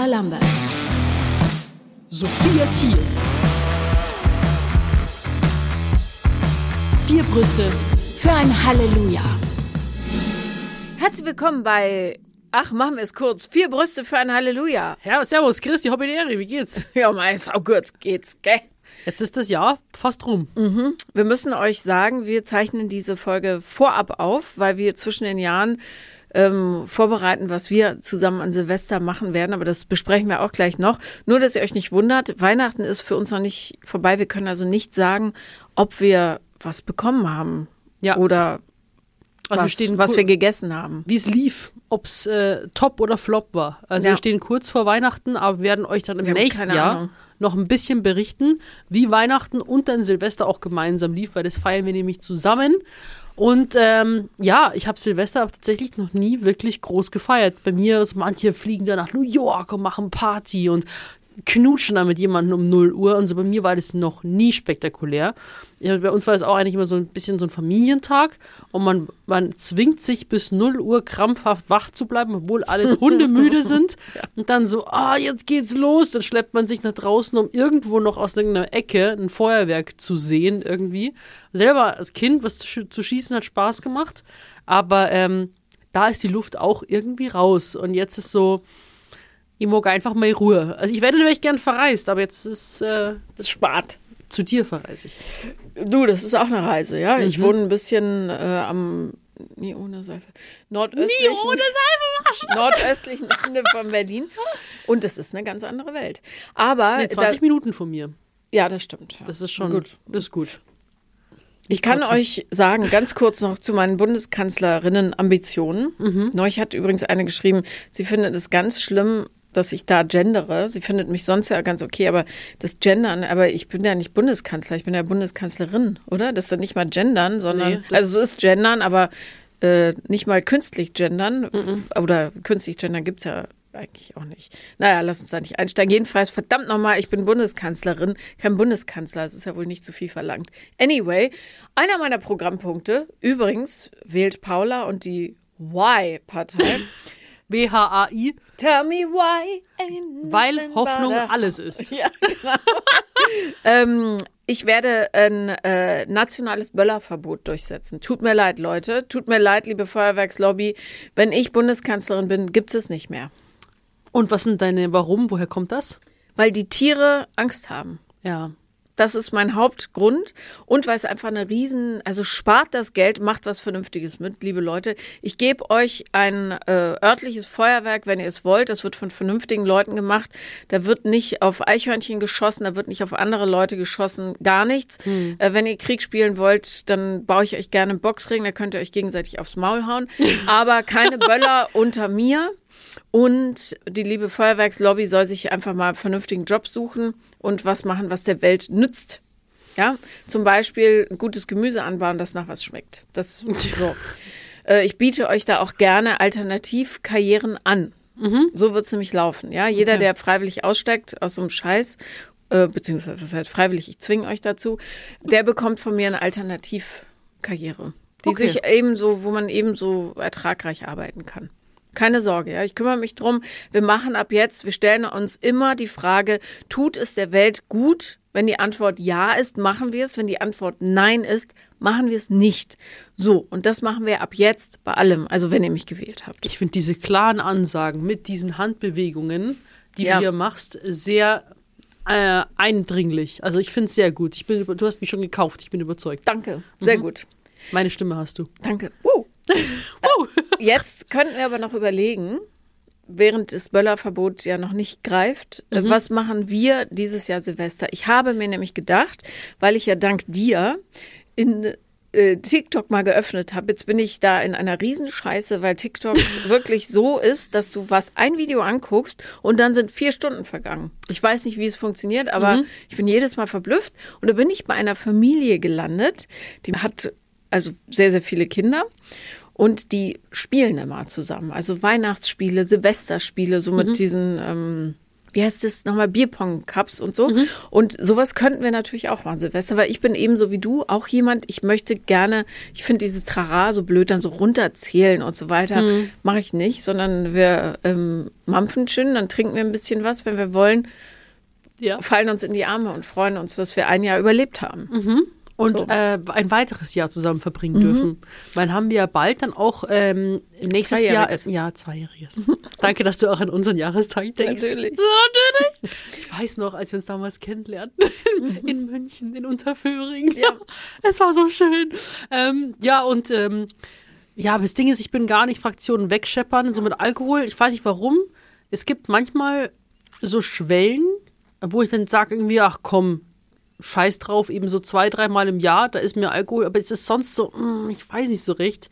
Paula Lambert, Sophia Thiel. vier Brüste für ein Halleluja. Herzlich willkommen bei Ach, machen wir es kurz. Vier Brüste für ein Halleluja. Ja, servus, Christi, Hobbydere, wie geht's? Ja, mein sau kurz geht's, gell? Jetzt ist das Jahr fast rum. Wir müssen euch sagen, wir zeichnen diese Folge vorab auf, weil wir zwischen den Jahren ähm, vorbereiten, was wir zusammen an Silvester machen werden. Aber das besprechen wir auch gleich noch. Nur, dass ihr euch nicht wundert, Weihnachten ist für uns noch nicht vorbei. Wir können also nicht sagen, ob wir was bekommen haben Ja. oder Also was, stehen was wir gegessen haben. Wie es lief, ob's äh, top oder flop war. Also Ja. wir stehen kurz vor Weihnachten, aber werden euch dann im Wir nächsten Jahr Ahnung. noch ein bisschen berichten, wie Weihnachten und dann Silvester auch gemeinsam lief, weil das feiern wir nämlich zusammen. Und ähm, ja, ich habe Silvester aber tatsächlich noch nie wirklich groß gefeiert. Bei mir, ist, manche fliegen da nach New York und machen Party und knutschen da mit jemandem um 0 Uhr und so. Bei mir war das noch nie spektakulär. Ja, bei uns war es auch eigentlich immer so ein bisschen so ein Familientag und man, man zwingt sich bis 0 Uhr krampfhaft wach zu bleiben, obwohl alle Hunde müde sind. Und dann so, ah, jetzt geht's los. Dann schleppt man sich nach draußen, um irgendwo noch aus irgendeiner Ecke ein Feuerwerk zu sehen irgendwie. Selber als Kind, was zu, zu schießen hat Spaß gemacht, aber ähm, da ist die Luft auch irgendwie raus. Und jetzt ist so, ich mag einfach mal Ruhe. Also ich wäre nämlich gern verreist, aber jetzt ist äh, Das spart. zu dir verreise ich. Du, das ist auch eine Reise, ja. Ich Mhm. wohne ein bisschen äh, am nie ohne Seife. Nordöstlichen, Seife, nordöstlichen Ende von Berlin. Und es ist eine ganz andere Welt. Aber Nee, 20 da, Minuten von mir. ja, das stimmt. Ja. Das ist schon gut. Das ist gut. Ich kann trotzdem. euch sagen, ganz kurz noch zu meinen Bundeskanzlerinnen-Ambitionen. Mhm. Neulich hat übrigens eine geschrieben, sie findet es ganz schlimm, dass ich da gendere. Sie findet mich sonst ja ganz okay, aber das Gendern, aber ich bin ja nicht Bundeskanzler, ich bin ja Bundeskanzlerin, oder? Das ist dann nicht mal gendern, sondern, Nee, also es ist gendern, aber äh, nicht mal künstlich gendern. Mhm. Oder künstlich gendern gibt's ja eigentlich auch nicht. Naja, lass uns da nicht einsteigen. Jedenfalls, verdammt nochmal, ich bin Bundeskanzlerin, kein Bundeskanzler. Das ist ja wohl nicht zu viel verlangt. Anyway, einer meiner Programmpunkte, übrigens, wählt Paula und die Y-Partei. WHAI, Tell me why weil Hoffnung alles ist. Ja, genau. ähm, ich werde ein äh, nationales Böllerverbot durchsetzen. Tut mir leid, Leute. Tut mir leid, liebe Feuerwerkslobby. Wenn ich Bundeskanzlerin bin, gibt es nicht mehr. Und was sind deine, warum, woher kommt das? Weil die Tiere Angst haben. Ja. Das ist mein Hauptgrund. Und weil es einfach eine riesen, also spart das Geld, macht was Vernünftiges mit, liebe Leute. Ich gebe euch ein äh, örtliches Feuerwerk, wenn ihr es wollt. Das wird von vernünftigen Leuten gemacht. Da wird nicht auf Eichhörnchen geschossen, da wird nicht auf andere Leute geschossen, gar nichts. Äh, wenn ihr Krieg spielen wollt, dann baue ich euch gerne einen Boxring, da könnt ihr euch gegenseitig aufs Maul hauen. Aber keine Böller unter mir. Und die liebe Feuerwerkslobby soll sich einfach mal einen vernünftigen Job suchen und was machen, was der Welt nützt. Ja, zum Beispiel gutes Gemüse anbauen, das nach was schmeckt. Das so. Äh, Ich biete euch da auch gerne Alternativkarrieren an. So wird es nämlich laufen. Ja, jeder, Okay. der freiwillig aussteigt aus so einem Scheiß, äh, beziehungsweise was heißt freiwillig, ich zwinge euch dazu, der bekommt von mir eine Alternativkarriere, die Okay. sich ebenso, wo man ebenso ertragreich arbeiten kann. Keine Sorge, ja. Ich kümmere mich drum. Wir machen ab jetzt, wir stellen uns immer die Frage, tut es der Welt gut? Wenn die Antwort ja ist, machen wir es. Wenn die Antwort nein ist, machen wir es nicht. So, und das machen wir ab jetzt bei allem. Also, wenn ihr mich gewählt habt. Ich finde diese klaren Ansagen mit diesen Handbewegungen, die Ja. du hier machst, sehr äh, eindringlich. Also ich finde es sehr gut. Ich bin, du hast mich schon gekauft, ich bin überzeugt. Danke. Sehr Mhm. gut. Meine Stimme hast du. Danke. Uh. Jetzt könnten wir aber noch überlegen, während das Böllerverbot ja noch nicht greift, äh, Mhm. was machen wir dieses Jahr Silvester? Ich habe mir nämlich gedacht, weil ich ja dank dir in äh, TikTok mal geöffnet habe, jetzt bin ich da in einer Riesenscheiße, weil TikTok wirklich so ist, dass du was ein Video anguckst und dann sind vier Stunden vergangen. Ich weiß nicht, wie es funktioniert, aber ich bin jedes Mal verblüfft. Und da bin ich bei einer Familie gelandet, die hat also sehr, sehr viele Kinder. Und die spielen immer zusammen. Also Weihnachtsspiele, Silvesterspiele, so mit diesen, ähm, wie heißt es nochmal, Bierpong-Cups und so. Mhm. Und sowas könnten wir natürlich auch machen, Silvester, weil ich bin ebenso wie du auch jemand, ich möchte gerne, ich finde dieses Trara so blöd, dann so runterzählen und so weiter, Mhm. mache ich nicht, sondern wir ähm, mampfen schön, dann trinken wir ein bisschen was, wenn wir wollen, Ja. fallen uns in die Arme und freuen uns, dass wir ein Jahr überlebt haben. Und So. Mhm. äh, ein weiteres Jahr zusammen verbringen dürfen. Weil haben wir ja bald dann auch ähm, nächstes Jahr. Zweijähriges. Äh, ja, zweijähriges. Danke, dass du auch an unseren Jahrestag denkst. Natürlich. Natürlich. Ich weiß noch, als wir uns damals kennenlernten, in München, in Unterföhring. Ja. Es war so schön. Ähm, ja, und ähm, ja, aber das Ding ist, ich bin gar nicht Fraktionen wegscheppern, so mit Alkohol. Ich weiß nicht warum. Es gibt manchmal so Schwellen, wo ich dann sage irgendwie, ach komm, scheiß drauf, eben so zwei, dreimal im Jahr, da ist mir Alkohol, aber es ist sonst so, mm, ich weiß nicht so recht.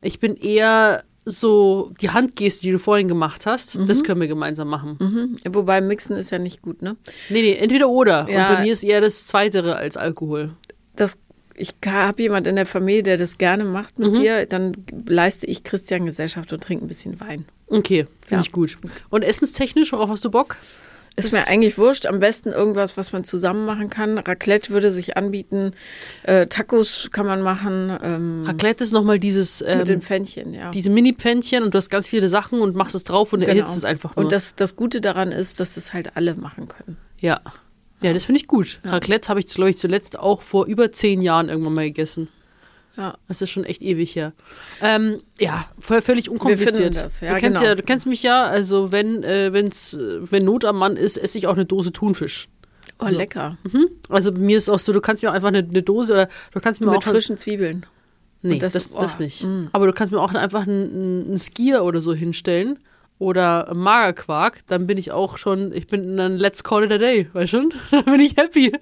Ich bin eher so, die Handgeste, die du vorhin gemacht hast, das können wir gemeinsam machen. Mhm. Wobei Mixen ist ja nicht gut, ne? Nee, nee, entweder oder. Ja. Und bei mir ist eher das Zweitere als Alkohol. das, ich habe jemand in der Familie, der das gerne macht mit dir, dann leiste ich Christian Gesellschaft und trinke ein bisschen Wein. Okay, finde Ja. ich gut. Und essenstechnisch, worauf hast du Bock? Ist mir eigentlich wurscht. Am besten irgendwas, was man zusammen machen kann. Raclette würde sich anbieten. Äh, Tacos kann man machen. Ähm, Raclette ist nochmal dieses, mit den ähm, Pfännchen, ja. diese Mini-Pfännchen und du hast ganz viele Sachen und machst es drauf und Genau. erhitzt es einfach nur. Und das, das Gute daran ist, dass es halt alle machen können. ja. Ja, das finde ich gut. Raclette habe ich, glaube ich, zuletzt auch vor über zehn Jahren irgendwann mal gegessen. Ja. Das ist schon echt ewig her. Ähm, ja, völlig unkompliziert. finden das, ja, du, kennst genau. ja, du kennst mich ja, also wenn, äh, wenn's, wenn Not am Mann ist, esse ich auch eine Dose Thunfisch. Oh, lecker. Mhm. Also bei mir ist auch so, du kannst mir auch einfach eine, eine Dose oder du kannst mir Mit auch frischen Zwiebeln. Nee, das, das- das, oh, nicht. Aber du kannst mir auch einfach einen, einen Skier oder so hinstellen oder Magerquark, dann bin ich auch schon, ich bin dann let's call it a day, weißt du schon? Dann bin ich happy.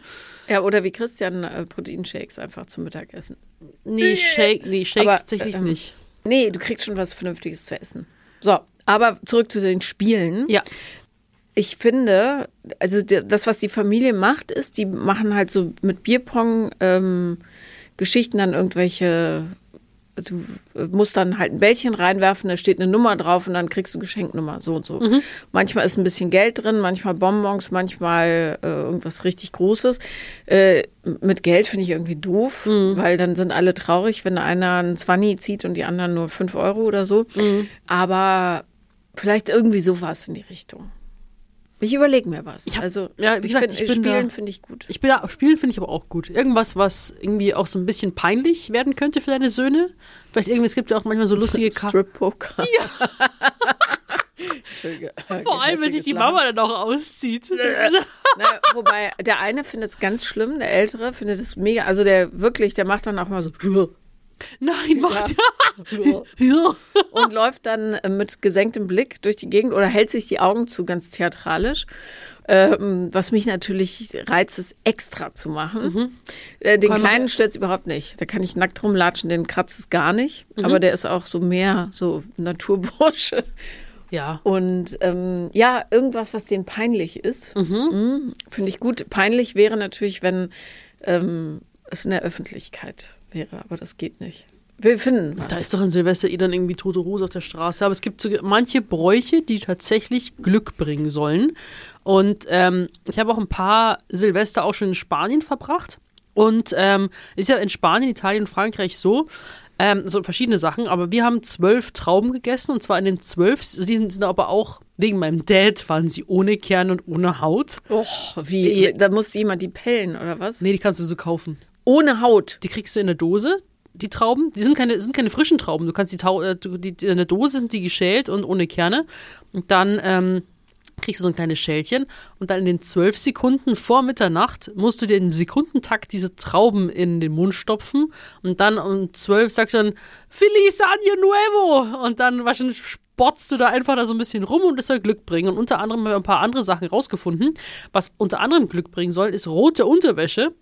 Ja, oder wie Christian äh, Proteinshakes einfach zum Mittagessen. Nee, Shake, nee, Shakes Aber, tatsächlich ähm, nicht. Nee, du kriegst schon was Vernünftiges zu essen. So, aber zurück zu den Spielen. Ja, Ich finde, also das, was die Familie macht, ist, die machen halt so mit Bierpong ähm, Geschichten dann irgendwelche. Du äh, musst dann halt ein Bällchen reinwerfen, da steht eine Nummer drauf und dann kriegst du Geschenknummer, so und so. Manchmal ist ein bisschen Geld drin, manchmal Bonbons, manchmal äh, irgendwas richtig Großes. Äh, mit Geld finde ich irgendwie doof, weil dann sind alle traurig, wenn einer einen 20 zieht und die anderen nur 5 Euro oder so. Aber vielleicht irgendwie sowas in die Richtung. Ich überlege mir was. hab- also, ja, wie ich gesagt, find, ich bin Spielen finde ich gut. ich bin da, Spielen finde ich aber auch gut. Irgendwas, was irgendwie auch so ein bisschen peinlich werden könnte für deine Söhne. Vielleicht irgendwie, es gibt ja auch manchmal so lustige Strip-Poker. Ja. Vor allem, wenn sich die. Mama dann auch auszieht. Na, wobei, der eine findet es ganz schlimm, der Ältere findet es mega. Also der wirklich, der macht dann auch mal so Nein, macht ja. ja. und läuft dann äh, mit gesenktem Blick durch die Gegend oder hält sich die Augen zu, ganz theatralisch. Ähm, was mich natürlich reizt, ist extra zu machen. Äh, den allem- Kleinen stört es überhaupt nicht. Da kann ich nackt rumlatschen, den kratzt es gar nicht. Aber der ist auch so mehr so Naturbursche. Ja. Und ähm, ja, irgendwas, was denen peinlich ist, mhm. finde ich gut. Peinlich wäre natürlich, wenn ähm, es in der Öffentlichkeit wäre, aber das geht nicht. Wir finden was. Da ist doch in Silvester eh dann irgendwie tote Hose auf der Straße. Aber es gibt so manche Bräuche, die tatsächlich Glück bringen sollen. Und ähm, ich habe auch ein paar Silvester auch schon in Spanien verbracht. Und ähm, ist ja in Spanien, Italien und Frankreich so, ähm, so verschiedene Sachen. Aber wir haben zwölf Trauben gegessen. Und zwar in den zwölf, also die sind aber auch wegen meinem Dad, waren sie ohne Kern und ohne Haut. Och, wie? Da muss jemand die pellen, oder was? Nee, die kannst du so kaufen. Ohne Haut. Die kriegst du in der Dose, die Trauben. Die sind keine, sind keine frischen Trauben. Du kannst die, Tau äh, die, die in der Dose sind die geschält und ohne Kerne. Und dann ähm, kriegst du so ein kleines Schälchen. Und dann in den zwölf Sekunden vor Mitternacht musst du dir im Sekundentakt diese Trauben in den Mund stopfen. Und dann um zwölf sagst du dann Feliz Año Nuevo. Und dann wahrscheinlich spotzt du da einfach da so ein bisschen rum und das soll Glück bringen. Und unter anderem haben wir ein paar andere Sachen rausgefunden. Was unter anderem Glück bringen soll, ist rote Unterwäsche.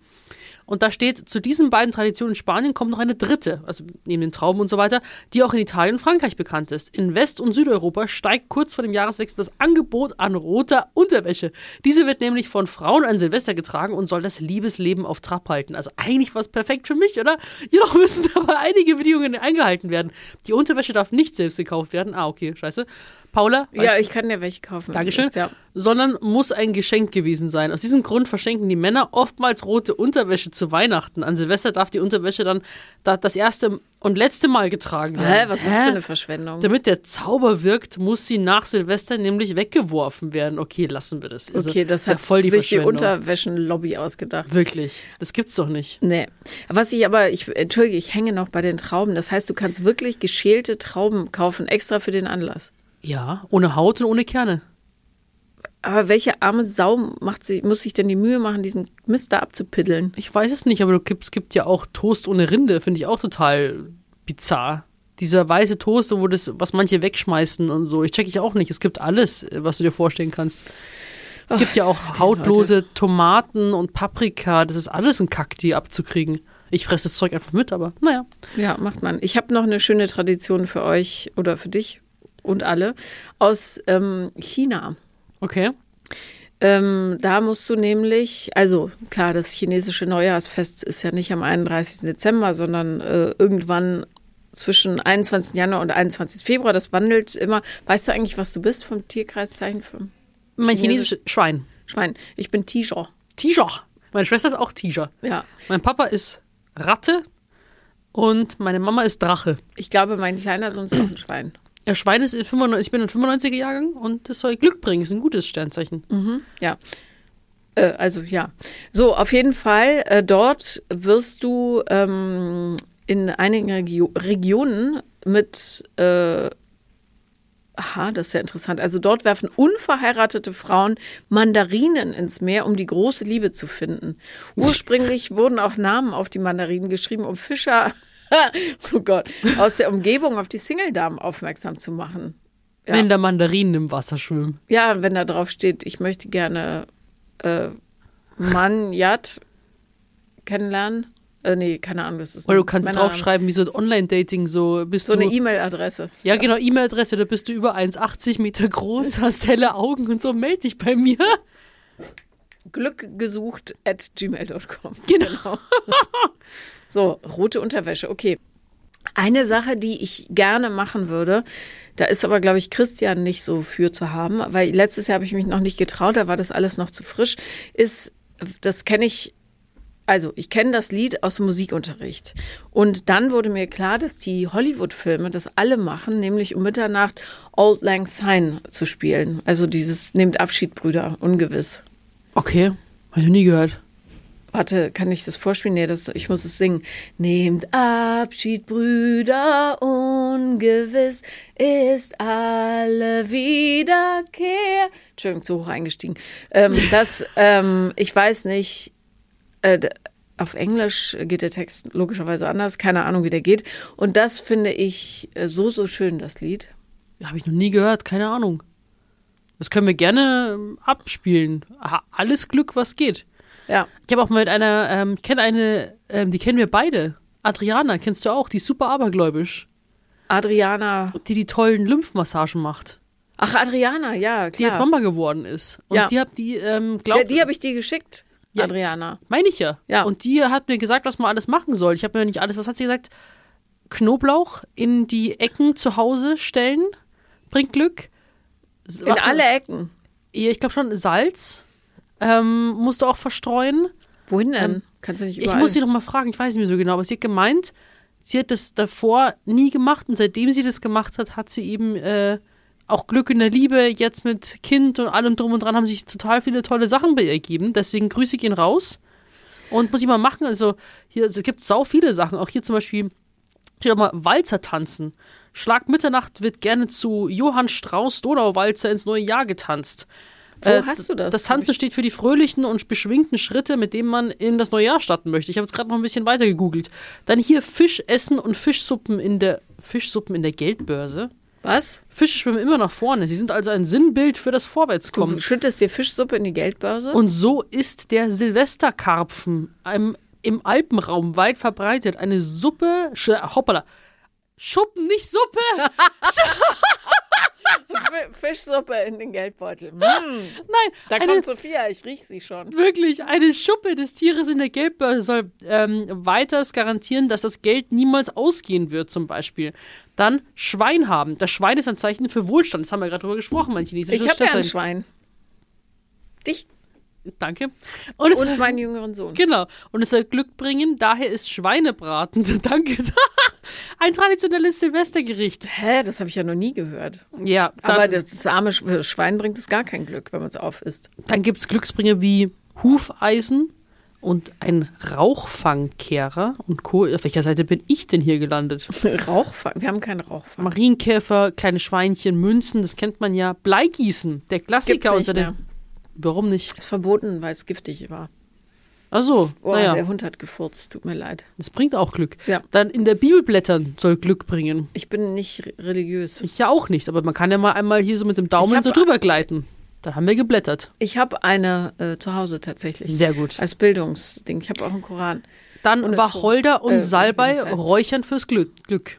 Und da steht, zu diesen beiden Traditionen in Spanien kommt noch eine dritte, also neben den Trauben und so weiter, die auch in Italien und Frankreich bekannt ist. In West- und Südeuropa steigt kurz vor dem Jahreswechsel das Angebot an roter Unterwäsche. Diese wird nämlich von Frauen an Silvester getragen und soll das Liebesleben auf Trab halten. Also eigentlich was perfekt für mich, oder? Jedoch müssen aber einige Bedingungen eingehalten werden. Die Unterwäsche darf nicht selbst gekauft werden. Ah, okay, scheiße. Paula? Ja, ich kann dir welche kaufen. Dankeschön. willst, Ja. Sondern muss ein Geschenk gewesen sein. Aus diesem Grund verschenken die Männer oftmals rote Unterwäsche zu Weihnachten. An Silvester darf die Unterwäsche dann da- das erste und letzte Mal getragen Hä, werden. was ist das für eine Verschwendung? Damit der Zauber wirkt, muss sie nach Silvester nämlich weggeworfen werden. Okay, lassen wir das. Also, Okay, das hat voll die sich die. Unterwäschen-Lobby ausgedacht. Wirklich. Das gibt's doch nicht. Nee. Was ich aber, ich entschuldige, ich hänge noch bei den Trauben. Das heißt, du kannst wirklich geschälte Trauben kaufen, extra für den Anlass. Ja, ohne Haut und ohne Kerne. Aber welche arme Sau macht sie, muss sich denn die Mühe machen, diesen Mist da abzupiddeln? Ich weiß es nicht, aber du es gibt ja auch Toast ohne Rinde, finde ich auch total bizarr. Dieser weiße Toast, wo das, was manche wegschmeißen und so. Ich check ich auch nicht. Es gibt alles, was du dir vorstellen kannst. Es gibt ja auch hautlose Tomaten und Paprika. Das ist alles ein Kack, die abzukriegen. Ich fresse das Zeug einfach mit, aber naja. Ja, macht man. Ich habe noch eine schöne Tradition für euch oder für dich und alle aus ähm, China. Okay. Ähm, da musst du nämlich, also klar, das chinesische Neujahrsfest ist ja nicht am 31. Dezember, sondern äh, irgendwann zwischen 21. Januar und 21. Februar. Das wandelt immer. Weißt du eigentlich, was du bist vom Tierkreiszeichen für Mein Chinesisch- chinesisches Schwein. Schwein? Ich bin Tiger. Tiger. Meine Schwester ist auch Tiger. Ja. Mein Papa ist Ratte und meine Mama ist Drache. Ich glaube, mein kleiner Sohn ist auch ein Schwein. Ja, Schwein ist in 95, ich bin ein 95er Jahrgang und das soll Glück bringen, ist ein gutes Sternzeichen. Ja. Äh, also ja. So, auf jeden Fall, äh, dort wirst du ähm, in einigen Regio Regionen mit, äh, aha, das ist ja interessant. Also dort werfen unverheiratete Frauen Mandarinen ins Meer, um die große Liebe zu finden. Ursprünglich wurden auch Namen auf die Mandarinen geschrieben, um Fischer, oh Gott, aus der Umgebung auf die Single-Damen aufmerksam zu machen. Ja. Wenn da Mandarinen im Wasser schwimmen. Ja, wenn da drauf steht, ich möchte gerne äh, Mann Yat kennenlernen. Äh, nee, keine Ahnung, das ist Oder du kannst Männernamen. draufschreiben, wie so ein Online-Dating, so bist So du. eine E-Mail-Adresse. ja, genau, E-Mail-Adresse, da bist du über 1,80 Meter groß, hast helle Augen und so, meld dich bei mir. Glückgesucht at gmail.com. Genau. So, rote Unterwäsche, okay. Eine Sache, die ich gerne machen würde, da ist aber, glaube ich, Christian nicht so für zu haben, weil letztes Jahr habe ich mich noch nicht getraut, da war das alles noch zu frisch, ist, das kenne ich, also ich kenne das Lied aus dem Musikunterricht. Und dann wurde mir klar, dass die Hollywood-Filme das alle machen, nämlich um Mitternacht Old Lang Syne zu spielen. Also dieses Nehmt Abschied, Brüder, ungewiss. Okay, hab ich nie gehört. Warte, kann ich das vorspielen? Nee, das, ich muss es singen. Nehmt Abschied, Brüder, ungewiss ist alle Wiederkehr. Entschuldigung, zu hoch eingestiegen. Ähm, das, ähm, ich weiß nicht, äh, auf Englisch geht der Text logischerweise anders, keine Ahnung, wie der geht. Und das finde ich äh, so, so schön, das Lied. Habe ich noch nie gehört, keine Ahnung. Das können wir gerne ähm, abspielen. Alles Glück, was geht. Ja. Ich habe auch mal mit einer, ähm, kenne eine, ähm, die kennen wir beide. Adriana, kennst du auch, die ist super abergläubisch. Adriana. Die die tollen Lymphmassagen macht. Ach, Adriana, ja, Die jetzt klar. Mama geworden ist. Und Ja. die hat die, ähm, Ja, glaubt, die habe ich dir geschickt, Ja. Adriana. meine ich ja. Ja. Und die hat mir gesagt, was man alles machen soll. Ich habe mir nicht alles, was hat sie gesagt? Knoblauch in die Ecken zu Hause stellen, bringt Glück. In was man- alle Ecken. Ja, ich glaube schon, Salz ähm, musst du auch verstreuen. Wohin denn? Ähm, Kannst du nicht Ich überall? muss sie noch mal fragen, ich weiß nicht mehr so genau, aber sie hat gemeint, sie hat das davor nie gemacht und seitdem sie das gemacht hat, hat sie eben äh, auch Glück in der Liebe. Jetzt mit Kind und allem drum und dran haben sich total viele tolle Sachen bei ihr ergeben. Deswegen Grüße gehen raus und muss ich mal machen. Also hier also es gibt sau viele Sachen. Auch hier zum Beispiel auch mal Walzer tanzen. Schlag Mitternacht wird gerne zu Johann Strauß Donauwalzer ins neue Jahr getanzt. Wo hast du das? Das Tanzen steht für die fröhlichen und beschwingten Schritte, mit denen man in das neue Jahr starten möchte. Ich habe jetzt gerade noch ein bisschen weiter gegoogelt. Dann hier Fisch essen und Fischsuppen in der Fischsuppen in der Geldbörse. Was? Fische schwimmen immer nach vorne. Sie sind also ein Sinnbild für das Du Vorwärtskommen. schüttest dir Fischsuppe in die Geldbörse? Und so ist der Silvesterkarpfen im, im Alpenraum weit verbreitet. Eine Suppe, Sch hoppala, Schuppen, nicht Suppe. Fischsuppe in den Geldbeutel. Mm, Nein, da eine, kommt Sophia, ich riech sie schon. wirklich, eine Schuppe des Tieres in der Geldbörse soll ähm, weiters garantieren, dass das Geld niemals ausgehen wird, zum Beispiel. Dann Schwein haben. Das Schwein ist ein Zeichen für Wohlstand. Das haben wir gerade drüber gesprochen, mein chinesisches Ich habe ja ein. Schwein. Dich Danke. Und, es, und meinen jüngeren Sohn. genau. Und es soll Glück bringen, daher ist Schweinebraten. Danke. Ein traditionelles Silvestergericht. Hä, das habe ich ja noch nie gehört. Ja, dann, Aber das, arme Sch- Schwein bringt es gar kein Glück, wenn man es aufisst. dann gibt es Glücksbringer wie Hufeisen und ein Rauchfangkehrer und Co. Auf welcher Seite bin ich denn hier gelandet? Rauchfang. Wir haben keinen Rauchfang. Marienkäfer, kleine Schweinchen, Münzen, das kennt man ja. Bleigießen, der Klassiker unter den. mehr. Warum nicht? Ist verboten, weil es giftig war. Achso, Oh, naja, der Hund hat gefurzt. Tut mir leid. das bringt auch Glück. Ja. Dann in der Bibel blättern soll Glück bringen. Ich bin nicht re- religiös. Ich ja auch nicht, aber man kann ja mal einmal hier so mit dem Daumen so drüber gleiten. Dann haben wir geblättert. Ich habe eine äh, zu Hause tatsächlich. Sehr gut. Als Bildungsding. Ich habe auch einen Koran. Dann Wacholder und äh, Salbei räuchern fürs Glück. Glück.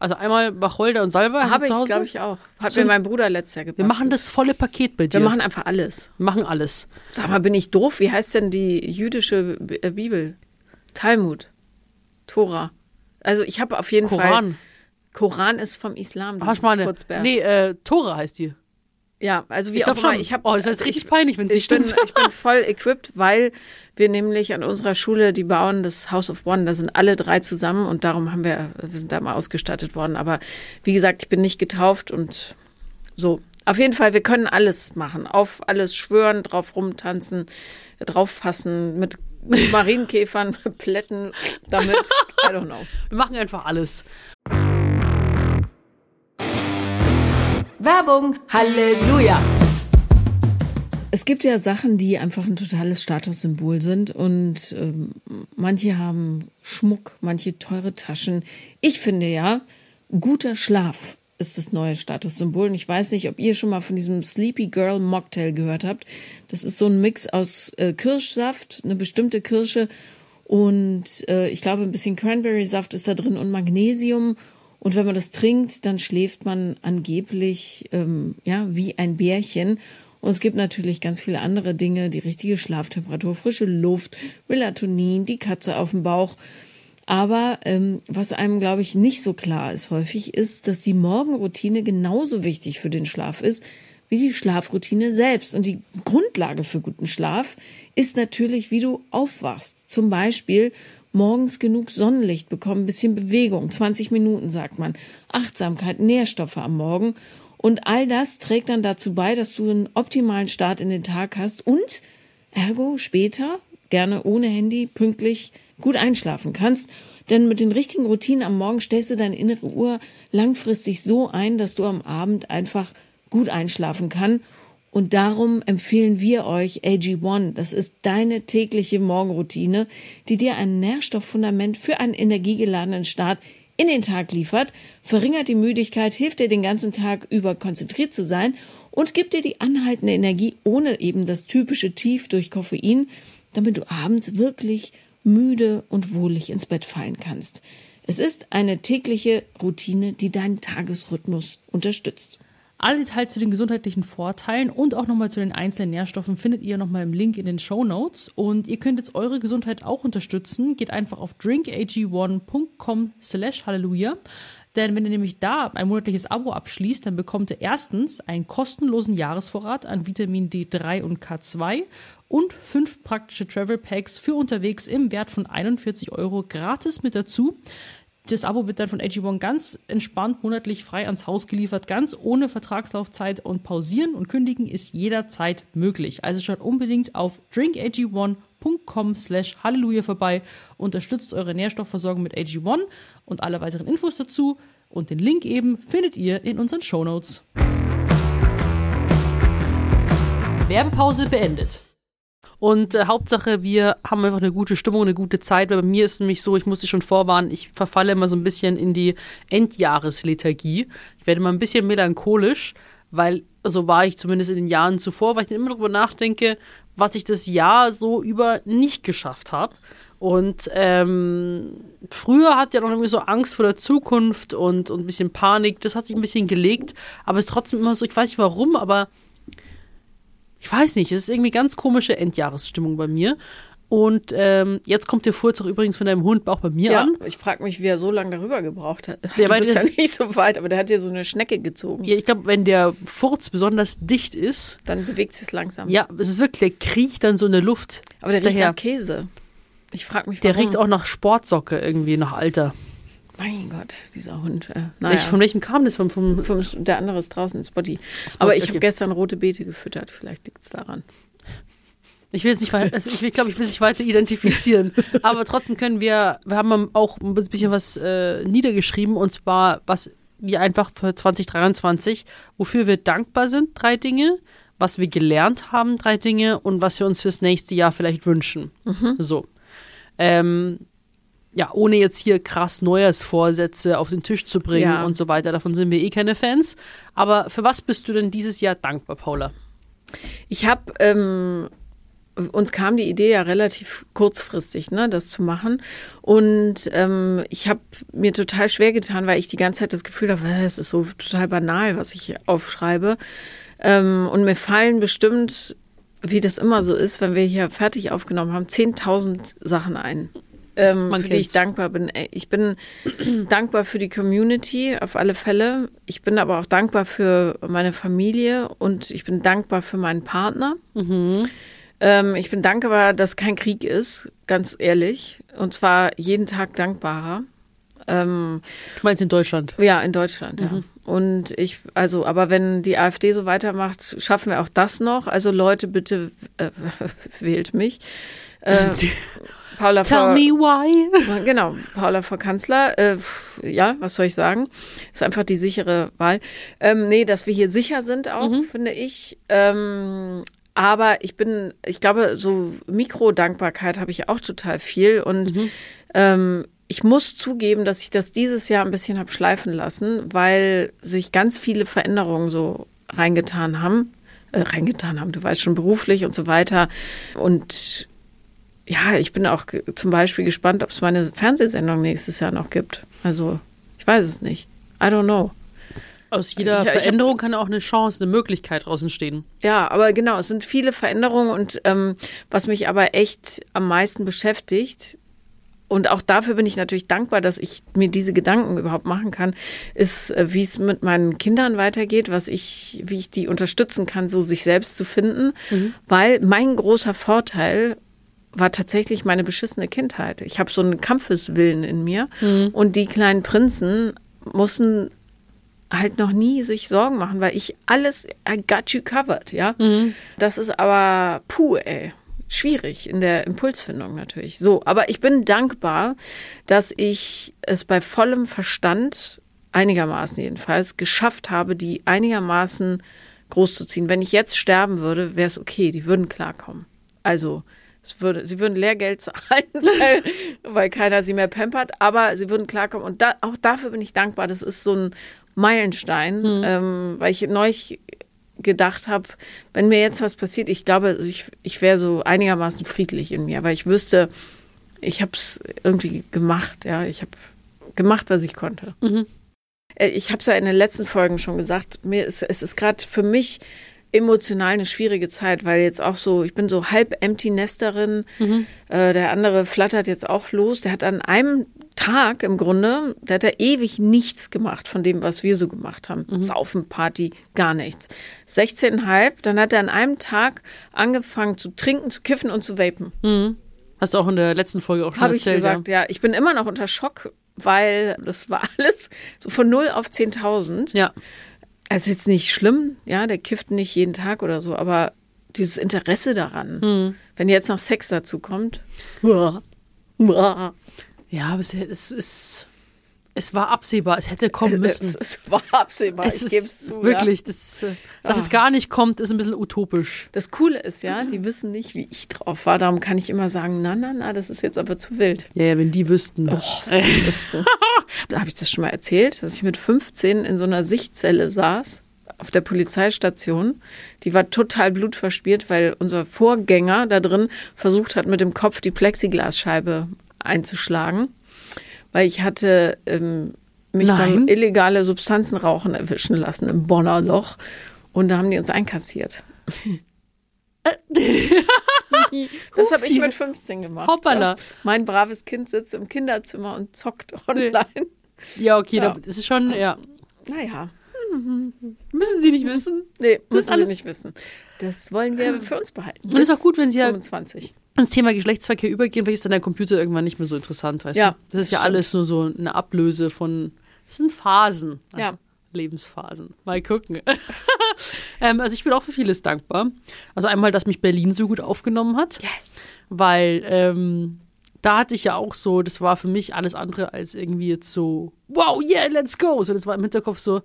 Also einmal Wacholder und Salbei Habe ich, glaube ich, auch. Hat So- mir mein Bruder letztes Jahr Wir gebastelt. machen das volle Paket bei dir. Wir machen einfach alles. Wir machen alles. Sag mal, bin ich doof? Wie heißt denn die jüdische äh, Bibel? Talmud. Tora. Also ich habe auf jeden Fall. Koran. Koran ist vom Islam. Hast du mal eine. Nee, äh, Tora heißt die. Ja, also wie Ich auch immer. schon. Ich hab, Oh, das ist ich, richtig peinlich, wenn sie ich bin, stimmt. ich bin voll equipped, weil wir nämlich an unserer Schule, die bauen das House of One, da sind alle drei zusammen und darum haben wir, wir sind da mal ausgestattet worden. Aber wie gesagt, ich bin nicht getauft und so. Auf jeden Fall, wir können alles machen. Auf alles schwören, drauf rumtanzen, drauf fassen, mit Marienkäfern plätten damit. I don't know. Wir machen einfach alles. Werbung. Halleluja. Es gibt ja Sachen, die einfach ein totales Statussymbol sind und ähm, manche haben Schmuck, manche teure Taschen. Ich finde ja, guter Schlaf ist das neue Statussymbol. Und ich weiß nicht, ob ihr schon mal von diesem Sleepy Girl Mocktail gehört habt. Das ist so ein Mix aus äh, Kirschsaft, eine bestimmte Kirsche und äh, ich glaube ein bisschen Cranberry-Saft ist da drin und Magnesium. Und wenn man das trinkt, dann schläft man angeblich ähm, ja wie ein Bärchen. Und es gibt natürlich ganz viele andere Dinge, die richtige Schlaftemperatur, frische Luft, Melatonin, die Katze auf dem Bauch. Aber ähm, was einem, glaube ich, nicht so klar ist häufig, ist, dass die Morgenroutine genauso wichtig für den Schlaf ist wie die Schlafroutine selbst. Und die Grundlage für guten Schlaf ist natürlich, wie du aufwachst. Zum Beispiel morgens genug Sonnenlicht bekommen, bisschen Bewegung, 20 Minuten sagt man, Achtsamkeit, Nährstoffe am Morgen. Und all das trägt dann dazu bei, dass du einen optimalen Start in den Tag hast und ergo später, gerne ohne Handy, pünktlich gut einschlafen kannst. Denn mit den richtigen Routinen am Morgen stellst du deine innere Uhr langfristig so ein, dass du am Abend einfach gut einschlafen kann. Und darum empfehlen wir euch AG1. Das ist deine tägliche Morgenroutine, die dir ein Nährstofffundament für einen energiegeladenen Start in den Tag liefert, verringert die Müdigkeit, hilft dir den ganzen Tag über konzentriert zu sein und gibt dir die anhaltende Energie ohne eben das typische Tief durch Koffein, damit du abends wirklich müde und wohlig ins Bett fallen kannst. Es ist eine tägliche Routine, die deinen Tagesrhythmus unterstützt. Alle Details zu den gesundheitlichen Vorteilen und auch nochmal zu den einzelnen Nährstoffen findet ihr nochmal im Link in den Show Notes. Und ihr könnt jetzt eure Gesundheit auch unterstützen. Geht einfach auf drinkag1.com slash halleluja. Denn wenn ihr nämlich da ein monatliches Abo abschließt, dann bekommt ihr erstens einen kostenlosen Jahresvorrat an Vitamin D3 und K2 und fünf praktische Travel Packs für unterwegs im Wert von 41 Euro gratis mit dazu. Das Abo wird dann von AG1 ganz entspannt monatlich frei ans Haus geliefert, ganz ohne Vertragslaufzeit und pausieren und kündigen ist jederzeit möglich. Also schaut unbedingt auf drinkag1.com slash halleluja vorbei, unterstützt eure Nährstoffversorgung mit AG1 und alle weiteren Infos dazu und den Link eben findet ihr in unseren Shownotes. Werbepause beendet. Und äh, Hauptsache, wir haben einfach eine gute Stimmung, eine gute Zeit. Weil bei mir ist nämlich so, ich muss dich schon vorwarnen, ich verfalle immer so ein bisschen in die Endjahreslethargie. Ich werde immer ein bisschen melancholisch, weil so war ich zumindest in den Jahren zuvor, weil ich immer darüber nachdenke, was ich das Jahr so über nicht geschafft habe. Und ähm, früher hat ja noch irgendwie so Angst vor der Zukunft und, und ein bisschen Panik. Das hat sich ein bisschen gelegt, aber es ist trotzdem immer so, ich weiß nicht warum, aber ich weiß nicht, es ist irgendwie ganz komische Endjahresstimmung bei mir. Und ähm, jetzt kommt der Furz auch übrigens von deinem Hund auch bei mir Ja, an. ich frage mich, wie er so lange darüber gebraucht hat. Ja, du bist ja nicht so weit, aber der hat dir so eine Schnecke gezogen. Ja, ich glaube, wenn der Furz besonders dicht ist, Dann bewegt sich langsam. ja, es ist wirklich, der kriecht dann so in der Luft. Aber der riecht daher. nach Käse. Ich frage mich, Der warum. riecht auch nach Sportsocke irgendwie, nach Alter. Mein Gott, dieser Hund. Äh, naja. von welchem kam das? Vom, vom, Vom, der andere ist draußen ins Body. Aber ich okay. habe gestern rote Beete gefüttert. Vielleicht liegt es daran. Ich will es nicht weiter, also ich glaube, ich will es nicht weiter identifizieren. Aber trotzdem können wir, wir haben auch ein bisschen was äh, niedergeschrieben und zwar, was wir einfach für 2023, wofür wir dankbar sind, drei Dinge, was wir gelernt haben, drei Dinge und was wir uns fürs nächste Jahr vielleicht wünschen. So. Ähm, ja, ohne jetzt hier krass Neujahrsvorsätze auf den Tisch zu bringen Ja. und so weiter. Davon sind wir eh keine Fans. Aber für was bist du denn dieses Jahr dankbar, Paula? Ich habe, ähm, uns kam die Idee ja relativ kurzfristig, ne, das zu machen. Und ähm, ich habe mir total schwer getan, weil ich die ganze Zeit das Gefühl habe, es ist so total banal, was ich aufschreibe. Ähm, und mir fallen bestimmt, wie das immer so ist, wenn wir hier fertig aufgenommen haben, 10.000 Sachen ein. Ähm, Man für die ich dankbar bin. Ey, Ich bin dankbar für die Community auf alle Fälle. Ich bin aber auch dankbar für meine Familie und ich bin dankbar für meinen Partner. Ähm, ich bin dankbar, dass kein Krieg ist, ganz ehrlich. Und zwar jeden Tag dankbarer. Ähm, Du meinst in Deutschland? ja, in Deutschland, ja. Und ich, also, aber wenn die AfD so weitermacht, schaffen wir auch das noch. Also Leute, bitte äh, wählt mich. Äh, Paula Tell vor- me why. Genau, Paula vor Kanzler. Äh, ja, was soll ich sagen? Ist einfach die sichere Wahl. Ähm, nee, dass wir hier sicher sind auch, finde ich. Ähm, aber ich bin, ich glaube, so Mikrodankbarkeit habe ich auch total viel. Und ähm, ich muss zugeben, dass ich das dieses Jahr ein bisschen habe schleifen lassen, weil sich ganz viele Veränderungen so reingetan haben. Äh, reingetan haben, du weißt schon, beruflich und so weiter. Und ja, ich bin auch zum Beispiel gespannt, ob es meine Fernsehsendung nächstes Jahr noch gibt. Also, ich weiß es nicht. I don't know. Aus jeder Ich- ich hab- Veränderung kann auch eine Chance, eine Möglichkeit draußen entstehen. Ja, aber genau, es sind viele Veränderungen und ähm, was mich aber echt am meisten beschäftigt, und auch dafür bin ich natürlich dankbar, dass ich mir diese Gedanken überhaupt machen kann, ist, äh, wie es mit meinen Kindern weitergeht, was ich, wie ich die unterstützen kann, so sich selbst zu finden. Weil mein großer Vorteil war tatsächlich meine beschissene Kindheit. Ich habe so einen Kampfeswillen in mir und die kleinen Prinzen mussten halt noch nie sich Sorgen machen, weil ich alles, I got you covered, ja. Das ist aber, puh, ey, schwierig in der Impulsfindung natürlich. So, aber ich bin dankbar, dass ich es bei vollem Verstand, einigermaßen jedenfalls, geschafft habe, die einigermaßen großzuziehen. Wenn ich jetzt sterben würde, wäre es okay, die würden klarkommen. Also, würde, sie würden Lehrgeld zahlen, weil, weil keiner sie mehr pampert, aber sie würden klarkommen. Und da, auch dafür bin ich dankbar. Das ist so ein Meilenstein, ähm, weil ich neulich gedacht habe, wenn mir jetzt was passiert, ich glaube, ich, ich wäre so einigermaßen friedlich in mir, weil ich wüsste, ich habe es irgendwie gemacht, ja, ich habe gemacht, was ich konnte. Äh, Ich habe es ja in den letzten Folgen schon gesagt, mir ist, es ist gerade für mich emotional eine schwierige Zeit, weil jetzt auch so, ich bin so halb Empty Nesterin, äh, der andere flattert jetzt auch los, der hat an einem Tag im Grunde, der hat ja ewig nichts gemacht von dem, was wir so gemacht haben. Saufen, Party, gar nichts. 16,5, dann hat er an einem Tag angefangen zu trinken, zu kiffen und zu vapen. Hast du auch in der letzten Folge auch schon Habe ich erzählt. gesagt, ja. Ich bin immer noch unter Schock, weil das war alles so von 0 auf 10.000. ja. Also jetzt nicht schlimm, ja, der kifft nicht jeden Tag oder so, aber dieses Interesse daran, wenn jetzt noch Sex dazu kommt. Ja, aber es, es ist. Es war absehbar, es hätte kommen müssen. Es, es war absehbar, es ich gebe es zu. Wirklich, Ja. das, dass Ah. es gar nicht kommt, ist ein bisschen utopisch. Das Coole ist ja, die wissen nicht, wie ich drauf war. Darum kann ich immer sagen, na, na, na, das ist jetzt aber zu wild. Ja, ja, wenn die wüssten. da habe ich das schon mal erzählt, dass ich mit 15 in so einer Sichtzelle saß auf der Polizeistation. Die war total blutverspielt, weil unser Vorgänger da drin versucht hat, mit dem Kopf die Plexiglasscheibe einzuschlagen. weil ich hatte ähm, mich Nein. beim illegale Substanzen rauchen erwischen lassen im Bonner Loch und da haben die uns einkassiert. Das habe ich mit 15 gemacht. Hoppala. Ja. Mein braves Kind sitzt im Kinderzimmer und zockt online. Ja, okay, Ja. das ist schon, ja. Naja, Müssen Sie nicht wissen. nee, müssen Sie nicht wissen. Das wollen wir für uns behalten. Und ist auch gut, wenn Sie ja- 25. Ins Thema Geschlechtsverkehr übergehen, vielleicht ist dann der Computer irgendwann nicht mehr so interessant, weißt Ja, du? Das ist das ja stimmt. alles nur so eine Ablöse von, das sind Phasen. Also Ja. Lebensphasen. Mal gucken. ähm, also ich bin auch für vieles dankbar. Also einmal, dass mich Berlin so gut aufgenommen hat. Yes. weil ähm, da hatte ich ja auch so, das war für mich alles andere als irgendwie jetzt so, wow, yeah, let's go. So, das war im Hinterkopf so,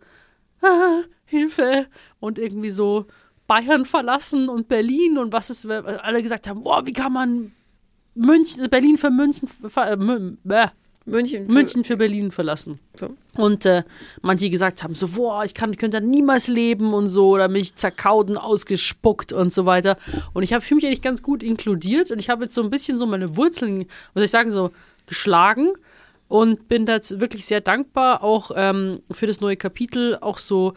ah, Hilfe und irgendwie so Bayern verlassen und Berlin und was ist, weil alle gesagt haben, boah, wie kann man München, Berlin für München, ver- äh, München. Für, München für Berlin verlassen. So. Und äh, manche gesagt haben so, boah, ich kann, könnte da niemals leben und so, oder mich zerkaut und ausgespuckt und so weiter. Und ich habe für mich eigentlich ganz gut inkludiert und ich habe jetzt so ein bisschen so meine Wurzeln, was soll ich sagen, so geschlagen und bin da jetzt wirklich sehr dankbar, auch ähm, für das neue Kapitel, auch so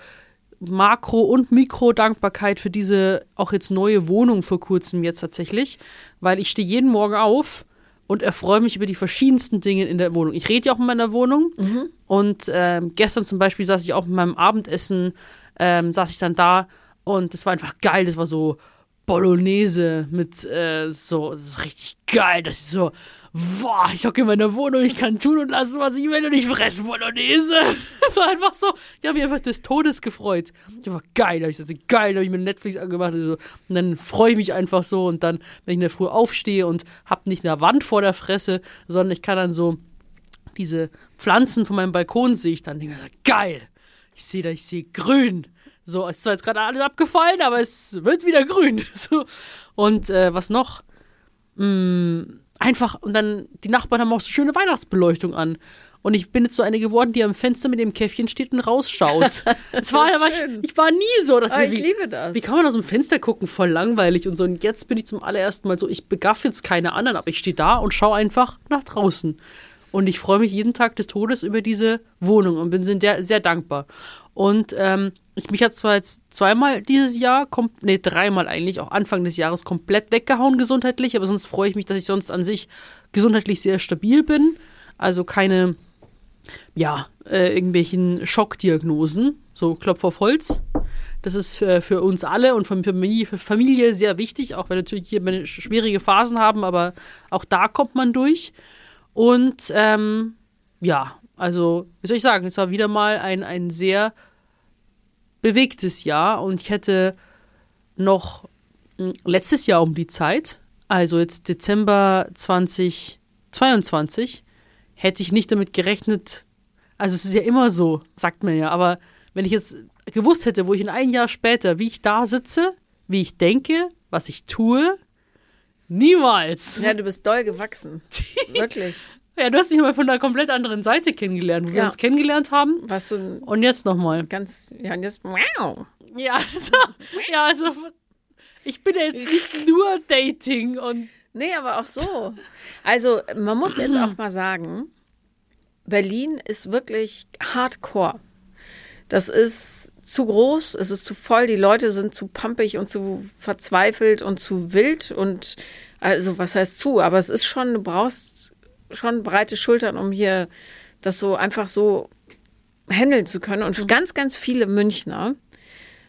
Makro- und Mikro-Dankbarkeit für diese auch jetzt neue Wohnung vor kurzem jetzt tatsächlich, weil ich stehe jeden Morgen auf und erfreue mich über die verschiedensten Dinge in der Wohnung. Ich rede ja auch in meiner Wohnung und ähm, gestern zum Beispiel saß ich auch mit meinem Abendessen, ähm, saß ich dann da und das war einfach geil. Das war so Bolognese mit äh, so, das ist richtig geil. Das ist so, boah, ich hocke in meiner Wohnung, ich kann tun und lassen, was ich will und ich fresse Bolognese. War einfach so, ich habe mich einfach des Todes gefreut. Ich war geil, ich gesagt, geil, habe ich mir Netflix angemacht und, so. und dann freue ich mich einfach so und dann, wenn ich in der Früh aufstehe und habe nicht eine Wand vor der Fresse, sondern ich kann dann so diese Pflanzen von meinem Balkon sehe ich dann, denke ich so, geil, ich sehe da, ich sehe grün. So, es ist zwar jetzt gerade alles abgefallen, aber es wird wieder grün. So. Und äh, was noch? Mm, einfach, und dann, die Nachbarn haben auch so schöne Weihnachtsbeleuchtung an. Und ich bin jetzt so eine geworden, die am Fenster mit dem Käffchen steht und rausschaut. Es war, schön. ich, ich war nie so. Dass ich wie, liebe das. Wie kann man aus dem Fenster gucken? Voll langweilig und so. Und jetzt bin ich zum allerersten Mal so, ich begaff jetzt keine anderen, aber ich stehe da und schaue einfach nach draußen. Und ich freue mich jeden Tag des Todes über diese Wohnung und bin sehr, sehr dankbar. Und ähm, ich mich hat zwar jetzt zweimal dieses Jahr, kom nee, dreimal eigentlich, auch Anfang des Jahres komplett weggehauen gesundheitlich, aber sonst freue ich mich, dass ich sonst an sich gesundheitlich sehr stabil bin. Also keine, ja, äh, irgendwelchen Schockdiagnosen, so Klopf auf Holz. Das ist äh, für uns alle und für für Familie sehr wichtig, auch wenn natürlich hier schwierige Phasen haben, aber auch da kommt man durch. Und ähm, ja, also, wie soll ich sagen, es war wieder mal ein, ein sehr bewegtes Jahr und ich hätte noch mh, letztes Jahr um die Zeit, also jetzt Dezember 2022, hätte ich nicht damit gerechnet, also es ist ja immer so, sagt man ja, aber wenn ich jetzt gewusst hätte, wo ich in ein Jahr später, wie ich da sitze, wie ich denke, was ich tue, niemals. Ja, du bist doll gewachsen. Wirklich. Ja, du hast mich mal von einer komplett anderen Seite kennengelernt, wo wir Ja. uns kennengelernt haben. Warst du Und jetzt nochmal. ganz, ja, und jetzt, wow. Ja, also, ja, also ich bin ja jetzt nicht nur Dating und Nee, aber auch so. Also, man muss jetzt auch mal sagen, Berlin ist wirklich hardcore. Das ist zu groß, es ist zu voll, die Leute sind zu pampig und zu verzweifelt und zu wild und also was heißt zu, aber es ist schon, du brauchst schon breite Schultern, um hier das so einfach so handeln zu können. Und für ganz, ganz viele Münchner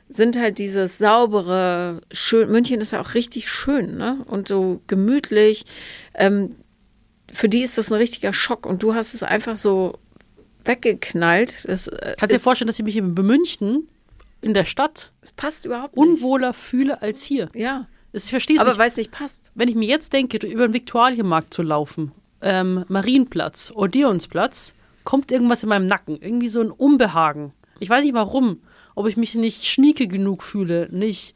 sind halt dieses saubere, schön. München ist ja auch richtig schön, ne? Und so gemütlich. Ähm, für die ist das ein richtiger Schock. Und du hast es einfach so weggeknallt. Das, äh, kannst dir vorstellen, dass ich mich in München in der Stadt Es passt überhaupt nicht. unwohler fühle als hier. Ja. Ich verstehe es Aber weil es nicht passt. Wenn ich mir jetzt denke, über den Viktualienmarkt zu laufen, ähm, Marienplatz, Odeonsplatz, kommt irgendwas in meinem Nacken. Irgendwie so ein Unbehagen. Ich weiß nicht warum. Ob ich mich nicht schnieke genug fühle, nicht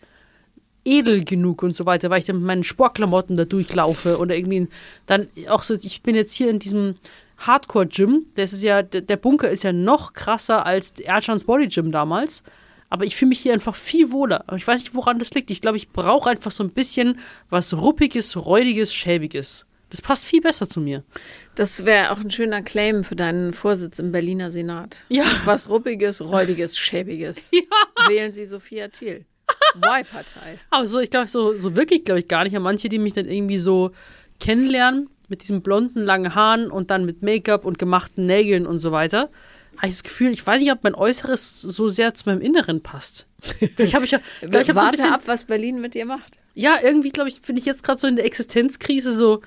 edel genug und so weiter, weil ich dann mit meinen Sportklamotten da durchlaufe oder irgendwie dann auch so, ich bin jetzt hier in diesem Hardcore-Gym, das ist ja, der Bunker ist ja noch krasser als Erdschans Body Gym damals, aber ich fühle mich hier einfach viel wohler. Aber ich weiß nicht, woran das liegt. Ich glaube, ich brauche einfach so ein bisschen was Ruppiges, Räudiges, Schäbiges. Das passt viel besser zu mir. Das wäre auch ein schöner Claim für deinen Vorsitz im Berliner Senat. Ja. Was Ruppiges, Räudiges, Schäbiges. Wählen Sie Sophia Thiel. Y-Partei. Aber so, ich glaube, so, so wirklich, glaube ich, gar nicht. Ja, manche, die mich dann irgendwie so kennenlernen, mit diesen blonden, langen Haaren und dann mit Make-up und gemachten Nägeln und so weiter, habe ich das Gefühl, ich weiß nicht, ob mein Äußeres so sehr zu meinem Inneren passt. Ich habe ich ja, ich hab so ein bisschen, ab, was Berlin mit dir macht. ja, irgendwie, glaube ich, finde ich jetzt gerade so in der Existenzkrise so,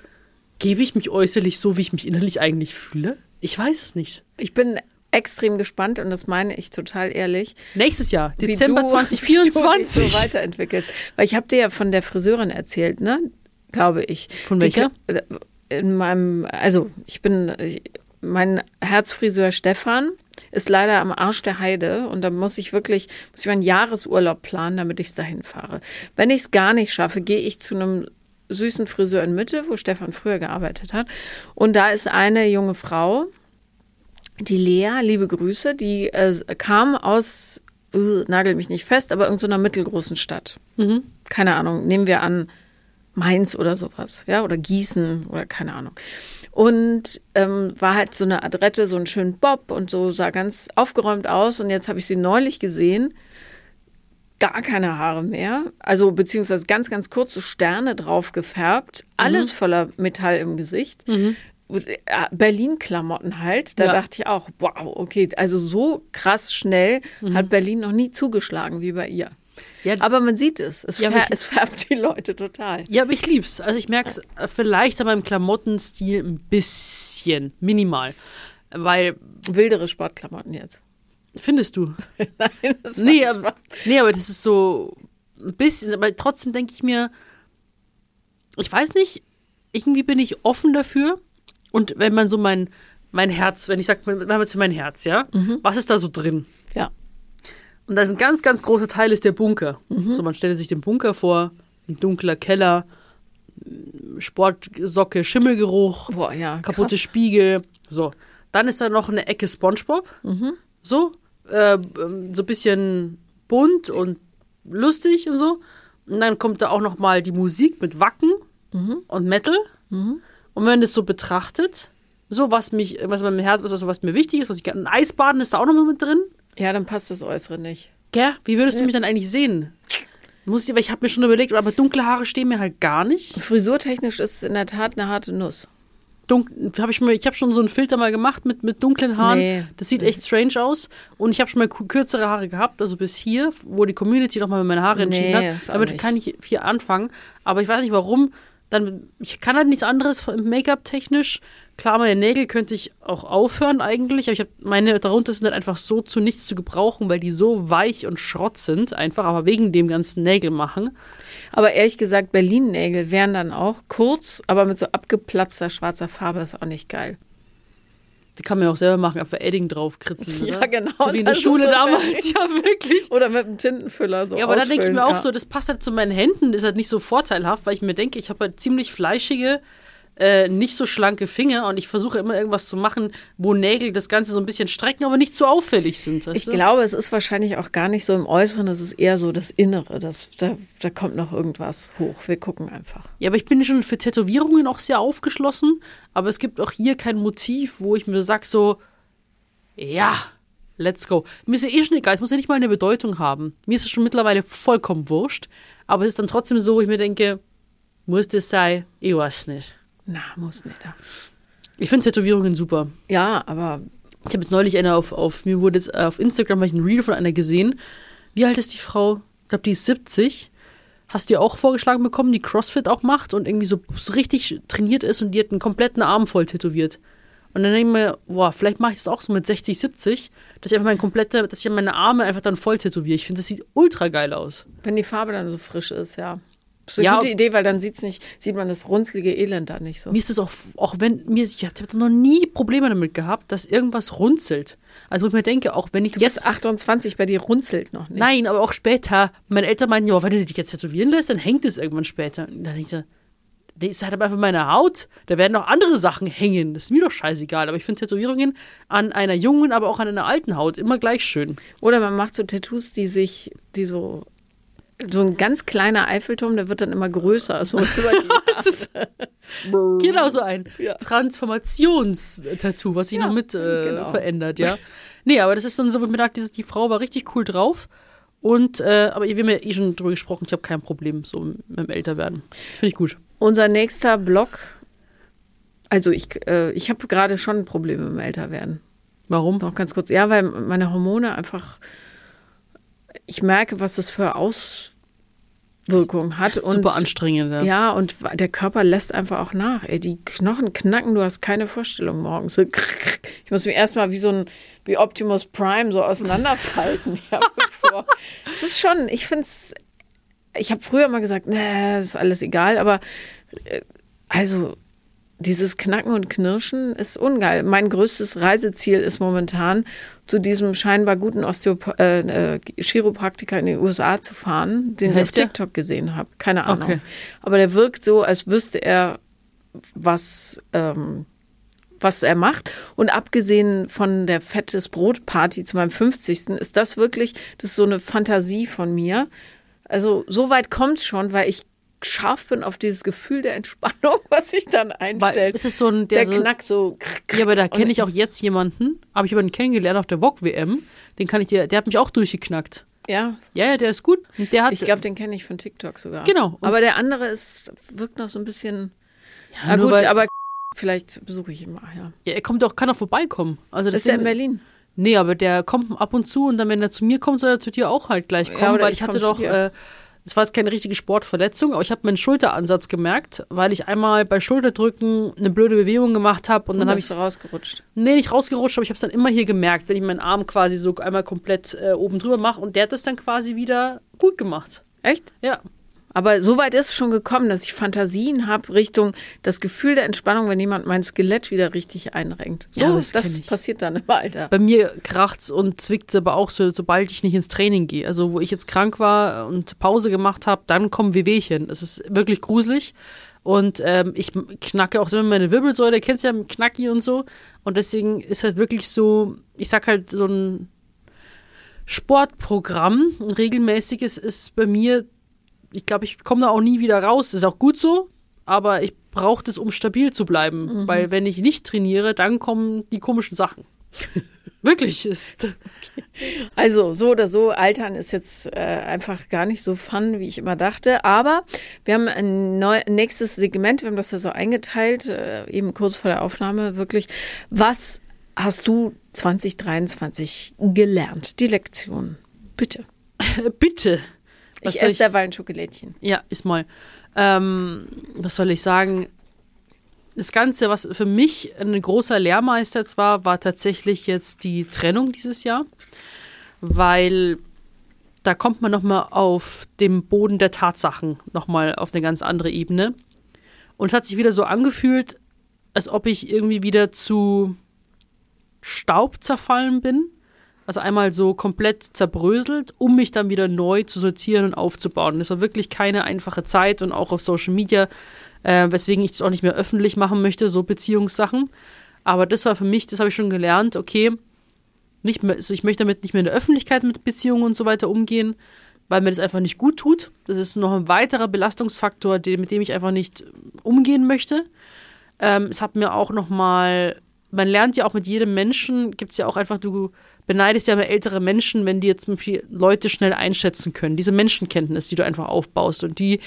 gebe ich mich äußerlich so, wie ich mich innerlich eigentlich fühle? Ich weiß es nicht. Ich bin extrem gespannt und das meine ich total ehrlich. Nächstes Jahr, wie Dezember du, Wie du dich 2024. so weiterentwickelst. Weil ich habe dir ja von der Friseurin erzählt, ne? Glaube ich. Von Die- welcher? In meinem, also ich bin, ich, mein Herzfriseur Stefan ist leider am Arsch der Heide und da muss ich wirklich, muss ich meinen Jahresurlaub planen, damit ich es dahin fahre. Wenn ich es gar nicht schaffe, gehe ich zu einem süßen Friseur in Mitte, wo Stefan früher gearbeitet hat. Und da ist eine junge Frau, die Lea, liebe Grüße, die äh, kam aus, äh, nagel mich nicht fest, aber irgendeiner mittelgroßen Stadt. Keine Ahnung, nehmen wir an Mainz oder sowas, ja, oder Gießen oder keine Ahnung. Und ähm, war halt so eine Adrette, so einen schönen Bob und so sah ganz aufgeräumt aus. Und jetzt habe ich sie neulich gesehen, gar keine Haare mehr, also beziehungsweise ganz, ganz kurze Sterne drauf gefärbt, alles voller Metall im Gesicht. Äh, Berlin-Klamotten halt. Da Ja. dachte ich auch, wow, okay, also so krass schnell hat Berlin noch nie zugeschlagen wie bei ihr. Ja, Aber man sieht es, es, Ja, fär, aber ich- es färbt die Leute total. Ja, aber ich lieb's. Also ich merke es vielleicht an meinem Klamottenstil ein bisschen, minimal. Weil, Wildere Sportklamotten jetzt. Findest du? Nein, das Nee, aber, nee, aber das ist so ein bisschen, aber trotzdem denke ich mir, ich weiß nicht, irgendwie bin ich offen dafür. Und wenn man so mein, mein Herz, wenn ich sage, wenn man zu mein Herz, ja, was ist da so drin? Ja. Und da ist ein ganz, ganz großer Teil ist der Bunker. Mhm. So, man stellt sich den Bunker vor, ein dunkler Keller, Sportsocke, Schimmelgeruch, Boah, ja. kaputte krass. Spiegel. So. Dann ist da noch eine Ecke Spongebob. Mhm. So. Äh, so ein bisschen bunt und lustig und so. Und dann kommt da auch noch mal die Musik mit Wacken Mhm. und Metal. Und wenn man das so betrachtet, so was mich, was meinem Herz, was, also was mir wichtig ist, was ich gerne, ein Eisbaden ist da auch noch mit drin. Ja, dann passt das Äußere nicht. Gell? Wie würdest du mich dann eigentlich sehen? Muss ich, aber ich habe mir schon überlegt, aber dunkle Haare stehen mir halt gar nicht. Frisurtechnisch ist es in der Tat eine harte Nuss. Dunk, hab ich mir, ich habe schon so einen Filter mal gemacht mit, mit dunklen Haaren. Nee. Das sieht echt strange aus. Und ich habe schon mal kürzere Haare gehabt, also bis hier, wo die Community nochmal meine Haare entschieden Nee, hat. Damit nicht. kann ich viel anfangen. Aber ich weiß nicht warum. Dann, ich kann halt nichts anderes Make-up technisch. Klar, meine Nägel könnte ich auch aufhören eigentlich, aber ich habe meine darunter sind halt einfach so zu nichts zu gebrauchen, weil die so weich und Schrott sind, einfach, aber wegen dem ganzen Nägel machen. Aber ehrlich gesagt, Berlin-Nägel wären dann auch kurz, aber mit so abgeplatzter schwarzer Farbe ist auch nicht geil. Die kann man ja auch selber machen, einfach Edding draufkritzeln. Ja, oder? genau, So wie in der Schule so damals, ja, wirklich. Oder mit einem Tintenfüller so Ja, aber da denke ich mir auch ja. so, das passt halt zu meinen Händen, ist halt nicht so vorteilhaft, weil ich mir denke, ich habe halt ziemlich fleischige, äh, nicht so schlanke Finger und ich versuche immer irgendwas zu machen, wo Nägel das Ganze so ein bisschen strecken, aber nicht so auffällig sind. Ich du? glaube, es ist wahrscheinlich auch gar nicht so im Äußeren, es ist eher so das Innere. Das, da, da kommt noch irgendwas hoch. Wir gucken einfach. Ja, aber ich bin schon für Tätowierungen auch sehr aufgeschlossen, aber es gibt auch hier kein Motiv, wo ich mir sag so, ja, let's go. Mir ist ja eh schon egal, es muss ja nicht mal eine Bedeutung haben. Mir ist es schon mittlerweile vollkommen wurscht, aber es ist dann trotzdem so, wo ich mir denke, muss das sein? Ich weiß nicht. Na, muss nicht. ja. Ich finde Tätowierungen super. Ja, aber Ich habe jetzt neulich eine auf, auf mir wurde jetzt äh, auf Instagram ich ein Reel von einer gesehen. Wie alt ist die Frau? Ich glaube, die ist 70. Hast du ihr auch vorgeschlagen bekommen, die CrossFit auch macht und irgendwie so so richtig trainiert ist und die hat einen kompletten Arm voll tätowiert. Und dann denke ich mir, boah, vielleicht mache ich das auch so mit 60, 70, dass ich einfach meine komplette, dass ich meine Arme einfach dann voll tätowiere. Ich finde, das sieht ultra geil aus. wenn die Farbe dann so frisch ist, ja. Das ist eine Ja, gute Idee, weil dann sieht's nicht, sieht man das runzlige Elend da nicht so. Mir ist das auch, auch wenn mir, ich habe noch nie Probleme damit gehabt, dass irgendwas runzelt. Also wo ich mir denke, auch wenn ich Du jetzt bist 28, bei dir runzelt noch nicht. Nein, aber auch später. Meine Eltern meinten, ja, wenn du dich jetzt tätowieren lässt, dann hängt es irgendwann später. Und dann denke ich so, nee, ist halt aber einfach meine Haut. Da werden noch andere Sachen hängen. Das ist mir doch scheißegal. Aber ich finde Tätowierungen an einer jungen, aber auch an einer alten Haut immer gleich schön. Oder man macht so Tattoos, die sich, die so so ein ganz kleiner Eiffelturm, der wird dann immer größer. So Genau so ein Ja. Transformationstattoo, was sich Ja, noch mit äh, genau. verändert, ja. Nee, aber das ist dann so, wo ich mir dachte, die, Frau war richtig cool drauf. Und, äh, aber wir haben ja eh schon drüber gesprochen, ich habe kein Problem so mit dem Älterwerden. Finde ich gut. Unser nächster Block. Also ich, äh, ich habe gerade schon Probleme mit dem Älterwerden. Warum? Noch ganz kurz. Ja, weil meine Hormone einfach, ich merke, was das für Auswirkungen hat. Das ist und super anstrengend. Ja. Und der Körper lässt einfach auch nach. Ey, die Knochen knacken, du hast keine Vorstellung morgens. So Ich muss mich erstmal wie so ein, wie Optimus Prime so auseinanderfalten. ja. Es ist schon, ich finde es, ich habe früher mal gesagt, nee, ist alles egal, aber äh, also dieses Knacken und Knirschen ist ungeil. Mein größtes Reiseziel ist momentan, zu diesem scheinbar guten Osteop äh, äh, Chiropraktiker in den USA zu fahren, den ich auf? TikTok gesehen habe. Keine Ahnung. Okay. Aber der wirkt so, als wüsste er, was, ähm, was er macht. Und abgesehen von der fettes Brot-Party zu meinem 50. ist das wirklich, das ist so eine Fantasie von mir. Also so weit kommt es schon, weil ich scharf bin auf dieses Gefühl der Entspannung, was sich dann Weil einstellt. es ist so ein, der der, so, knackt so. Ja, aber da kenne ich auch jetzt jemanden, habe ich jemanden kennengelernt auf der VOG-WM. Den kann ich dir, der hat mich auch durchgeknackt. Ja, Ja, ja, der ist gut. Und der hat, ich glaube, den kenne ich von TikTok sogar. Genau. Aber der andere ist, wirkt noch so ein bisschen. Ja, Na nur gut, weil- aber vielleicht besuche ich ihn mal, ja. ja, er kommt auch, kann auch vorbeikommen. Also das ist der in Berlin? Nee, aber der kommt ab und zu und dann, wenn er zu mir kommt, soll er zu dir auch halt gleich Ja, kommen, oder weil ich ich hatte doch, äh, es war jetzt keine richtige Sportverletzung, aber ich habe meinen Schulteransatz gemerkt, weil ich einmal bei Schulterdrücken eine blöde Bewegung gemacht habe und Und dann habe ich, rausgerutscht. nee, nicht rausgerutscht, aber ich habe es dann immer hier gemerkt, wenn ich meinen Arm quasi so einmal komplett äh, oben drüber mache und der hat das dann quasi wieder gut gemacht. Echt? Ja, Aber so weit ist es schon gekommen, dass ich Fantasien habe Richtung das Gefühl der Entspannung, wenn jemand mein Skelett wieder richtig einrenkt. So, Ja, das, das passiert dann im Alter. bei mir kracht's und zwickt's aber auch so, sobald ich nicht ins Training gehe. Also wo ich jetzt krank war und Pause gemacht habe, dann kommen Wehwehchen. Das ist wirklich gruselig. Und ähm, ich knacke auch immer meine Wirbelsäule, kennst ja Knacki und so. Und deswegen ist halt wirklich so, ich sag halt, so ein Sportprogramm, ein regelmäßiges, ist bei mir, ich glaube, ich komme da auch nie wieder raus. Ist auch gut so, aber ich brauche das, um stabil zu bleiben. Weil wenn ich nicht trainiere, dann kommen die komischen Sachen. Wirklich ist. Also so oder so, Altern ist jetzt äh, einfach gar nicht so fun, wie ich immer dachte. Aber wir haben ein neu, nächstes Segment, wir haben das ja so eingeteilt, äh, eben kurz vor der Aufnahme wirklich. Was hast du 2023 gelernt? Die Lektion. Bitte. Bitte. Was ich esse derweil ein Schokolädchen. Ja, ist mal. Ähm, was soll ich sagen? Das Ganze, was für mich ein großer Lehrmeister war, war tatsächlich jetzt die Trennung dieses Jahr, weil da kommt man nochmal auf dem Boden der Tatsachen nochmal auf eine ganz andere Ebene. Und es hat sich wieder so angefühlt, als ob ich irgendwie wieder zu Staub zerfallen bin. Also einmal so komplett zerbröselt, um mich dann wieder neu zu sortieren und aufzubauen. Das war wirklich keine einfache Zeit und auch auf Social Media, äh, weswegen ich das auch nicht mehr öffentlich machen möchte, so Beziehungssachen. Aber das war für mich, das habe ich schon gelernt, okay, nicht mehr, also ich möchte damit nicht mehr in der Öffentlichkeit mit Beziehungen und so weiter umgehen, weil mir das einfach nicht gut tut. Das ist noch ein weiterer Belastungsfaktor, den, mit dem ich einfach nicht umgehen möchte. Ähm, es hat mir auch noch mal, man lernt ja auch mit jedem Menschen, gibt es ja auch einfach, du beneidest ja immer ältere Menschen, wenn die jetzt Leute schnell einschätzen können. Diese Menschenkenntnis, die du einfach aufbaust. Und die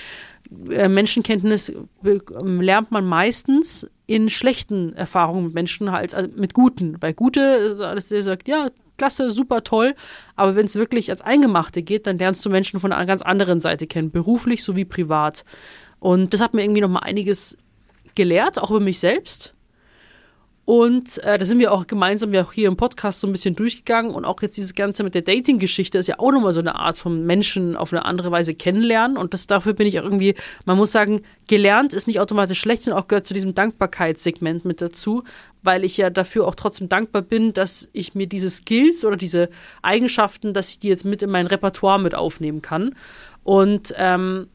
äh, Menschenkenntnis ähm, lernt man meistens in schlechten Erfahrungen mit Menschen halt, also mit guten. Bei gute, ist alles, der sagt, ja, klasse, super toll. Aber wenn es wirklich als Eingemachte geht, dann lernst du Menschen von einer ganz anderen Seite kennen, beruflich sowie privat. Und das hat mir irgendwie noch mal einiges gelehrt, auch über mich selbst. Und äh, da sind wir auch gemeinsam ja auch hier im Podcast so ein bisschen durchgegangen. Und auch jetzt dieses Ganze mit der Dating-Geschichte ist ja auch nochmal so eine Art von Menschen auf eine andere Weise kennenlernen. Und das dafür bin ich auch irgendwie, man muss sagen, gelernt ist nicht automatisch schlecht, sondern auch gehört zu diesem Dankbarkeitssegment mit dazu, weil ich ja dafür auch trotzdem dankbar bin, dass ich mir diese Skills oder diese Eigenschaften, dass ich die jetzt mit in mein Repertoire mit aufnehmen kann. Und ähm,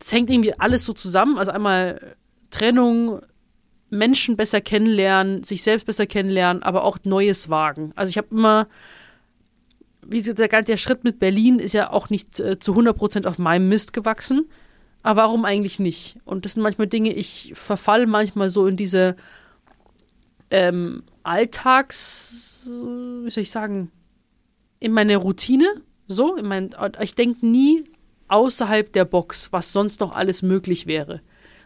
es hängt irgendwie alles so zusammen, also einmal Trennung, Menschen besser kennenlernen, sich selbst besser kennenlernen, aber auch Neues wagen. Also ich habe immer, wie gesagt, der, Schritt mit Berlin ist ja auch nicht äh, zu 100% auf meinem Mist gewachsen. Aber warum eigentlich nicht? Und das sind manchmal Dinge, ich verfall manchmal so in diese ähm, Alltags, wie soll ich sagen, in meine Routine. So, in mein, ich denke nie außerhalb der Box, was sonst noch alles möglich wäre.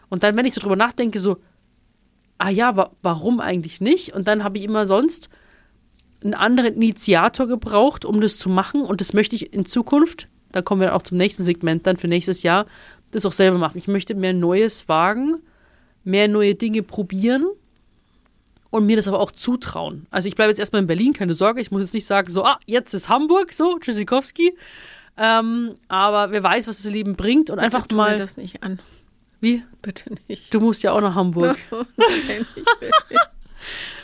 Und dann, wenn ich so drüber nachdenke, so, ah ja, wa warum eigentlich nicht? Und dann habe ich immer sonst einen anderen Initiator gebraucht, um das zu machen. Und das möchte ich in Zukunft, da kommen wir auch zum nächsten Segment dann für nächstes Jahr, das auch selber machen. Ich möchte mehr Neues wagen, mehr neue Dinge probieren und mir das aber auch zutrauen. Also ich bleibe jetzt erstmal in Berlin, keine Sorge. Ich muss jetzt nicht sagen, so, ah, jetzt ist Hamburg, so, Tschüssikowski. Ähm, aber wer weiß, was das Leben bringt und Bitte einfach mal. Mir das nicht an. Wie? Bitte nicht. Du musst ja auch nach Hamburg. Nein, ich will nicht.